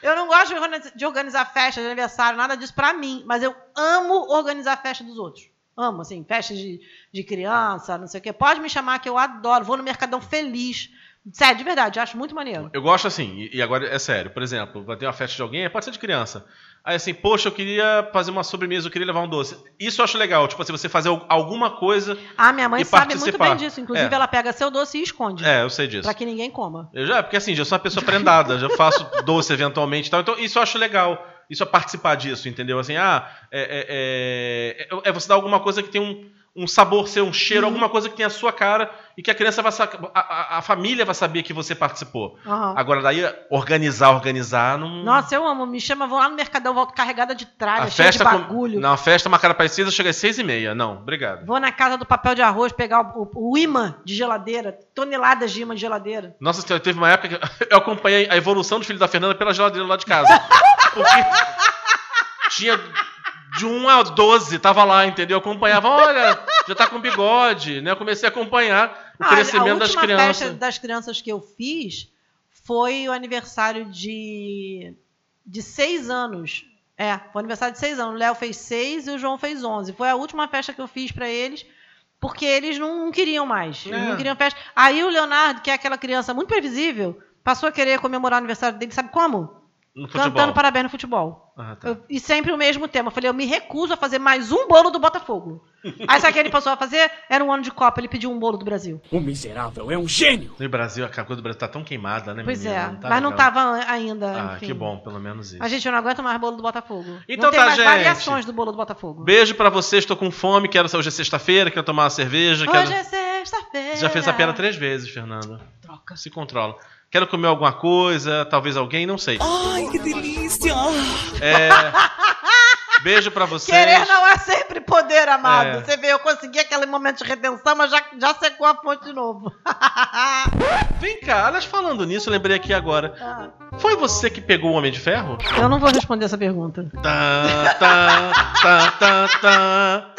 Eu não gosto de organizar, festa de aniversário, nada disso pra mim, mas eu amo organizar festa dos outros. Amo, assim, festas de, de criança, não sei o quê. Pode me chamar que eu adoro. Vou no Mercadão feliz. Sério, de verdade, acho muito maneiro. Eu gosto assim, e e agora é sério. Por exemplo, vai ter uma festa de alguém, pode ser de criança. Aí assim, poxa, eu queria fazer uma sobremesa, eu queria levar um doce. Isso eu acho legal, tipo assim, você fazer al- alguma coisa. Ah, minha mãe e sabe muito bem disso. Inclusive, É. ela pega seu doce e esconde. É, eu sei disso. Pra que ninguém coma. Eu já, porque assim, já sou uma pessoa prendada, já faço doce eventualmente e tal. Então, isso eu acho legal. Isso é participar disso, entendeu? Assim, ah, é, é, é, é você dar alguma coisa que tem um, um sabor seu, um cheiro, alguma coisa que tem a sua cara e que a criança vai saber, a, a- família vai saber que você participou. Aham. Agora, daí, organizar, organizar, não. Nossa, eu amo. Me chama, vou lá no Mercadão, volto carregada de tralha, a cheia de festa com- bagulho. Não, a festa marcada parecida chega às seis e meia. Não, obrigado. Vou na casa do papel de arroz pegar o, o, o imã de geladeira, toneladas de imã de geladeira. Nossa senhora, teve uma época que eu acompanhei a evolução do filho da Fernanda pela geladeira lá de casa. Porque tinha de 1 a 12, tava lá, entendeu? Eu acompanhava, olha, já tá com bigode, né? Eu comecei a acompanhar o Ah, crescimento a das última crianças. festa das crianças que eu fiz foi o aniversário de, de seis anos. É, foi o aniversário de seis anos. O Léo fez seis e o João fez onze. Foi a última festa que eu fiz pra eles, porque eles não, não queriam mais. Eles É. não queriam festa. Aí o Leonardo, que é aquela criança muito previsível, passou a querer comemorar o aniversário dele, sabe como? No futebol. Cantando parabéns no futebol. Ah, tá. Eu- e sempre o mesmo tema. Eu falei, eu me recuso a fazer mais um bolo do Botafogo. Aí sabe o que ele passou a fazer? Era um ano de Copa, ele pediu um bolo do Brasil. O miserável é um gênio. No Brasil, a coisa do Brasil tá tão queimada, né, Pois menina? é, tá mas não legal. tava ainda. Ah, enfim. que bom, pelo menos isso. A gente eu não aguenta mais bolo do Botafogo. Então não tem tá, mais gente. variações do bolo do Botafogo. Beijo pra vocês, tô com fome, quero hoje é sexta-feira, quero tomar uma cerveja. Hoje quero... é sexta-feira. Já fez essa piada três vezes, Fernanda. Troca. Se controla. Quero comer alguma coisa, talvez alguém, não sei. Ai, que delícia! É... Beijo pra vocês. Querer não é sempre poder, amado. É. Você vê, eu consegui aquele momento de retenção, mas já, já secou a fonte de novo. Vem cá, aliás, falando nisso, eu lembrei aqui agora. Ah. Foi você que pegou o Homem de Ferro? eu não vou responder essa pergunta. Tá, tá, tá, tá, tá.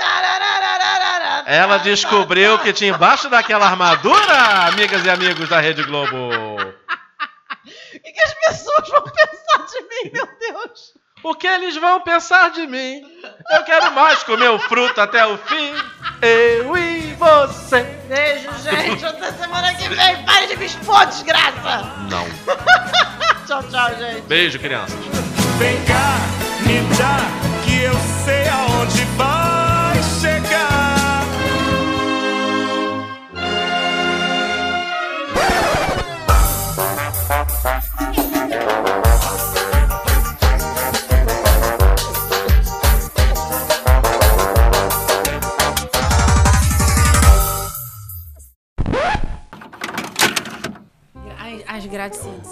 Ela descobriu que tinha embaixo daquela armadura, amigas e amigos da Rede Globo. O que, que as pessoas vão pensar de mim, meu Deus? O que eles vão pensar de mim? Eu quero mais comer o fruto até o fim. Eu e você. Beijo, gente. Até semana que vem. Pare de me expor, desgraça. Não. tchau, tchau, gente. Beijo, crianças. Vem cá, me dá, que eu sei aonde vai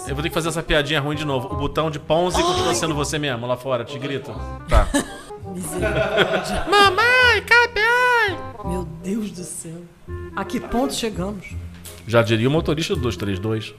Eu vou ter que fazer essa piadinha ruim de novo. O botão de Ponzi continua sendo você mesmo lá fora, te grito. Tá. Mamãe, cabe! Meu Deus do céu. A que ponto chegamos? Já diria o motorista do 232.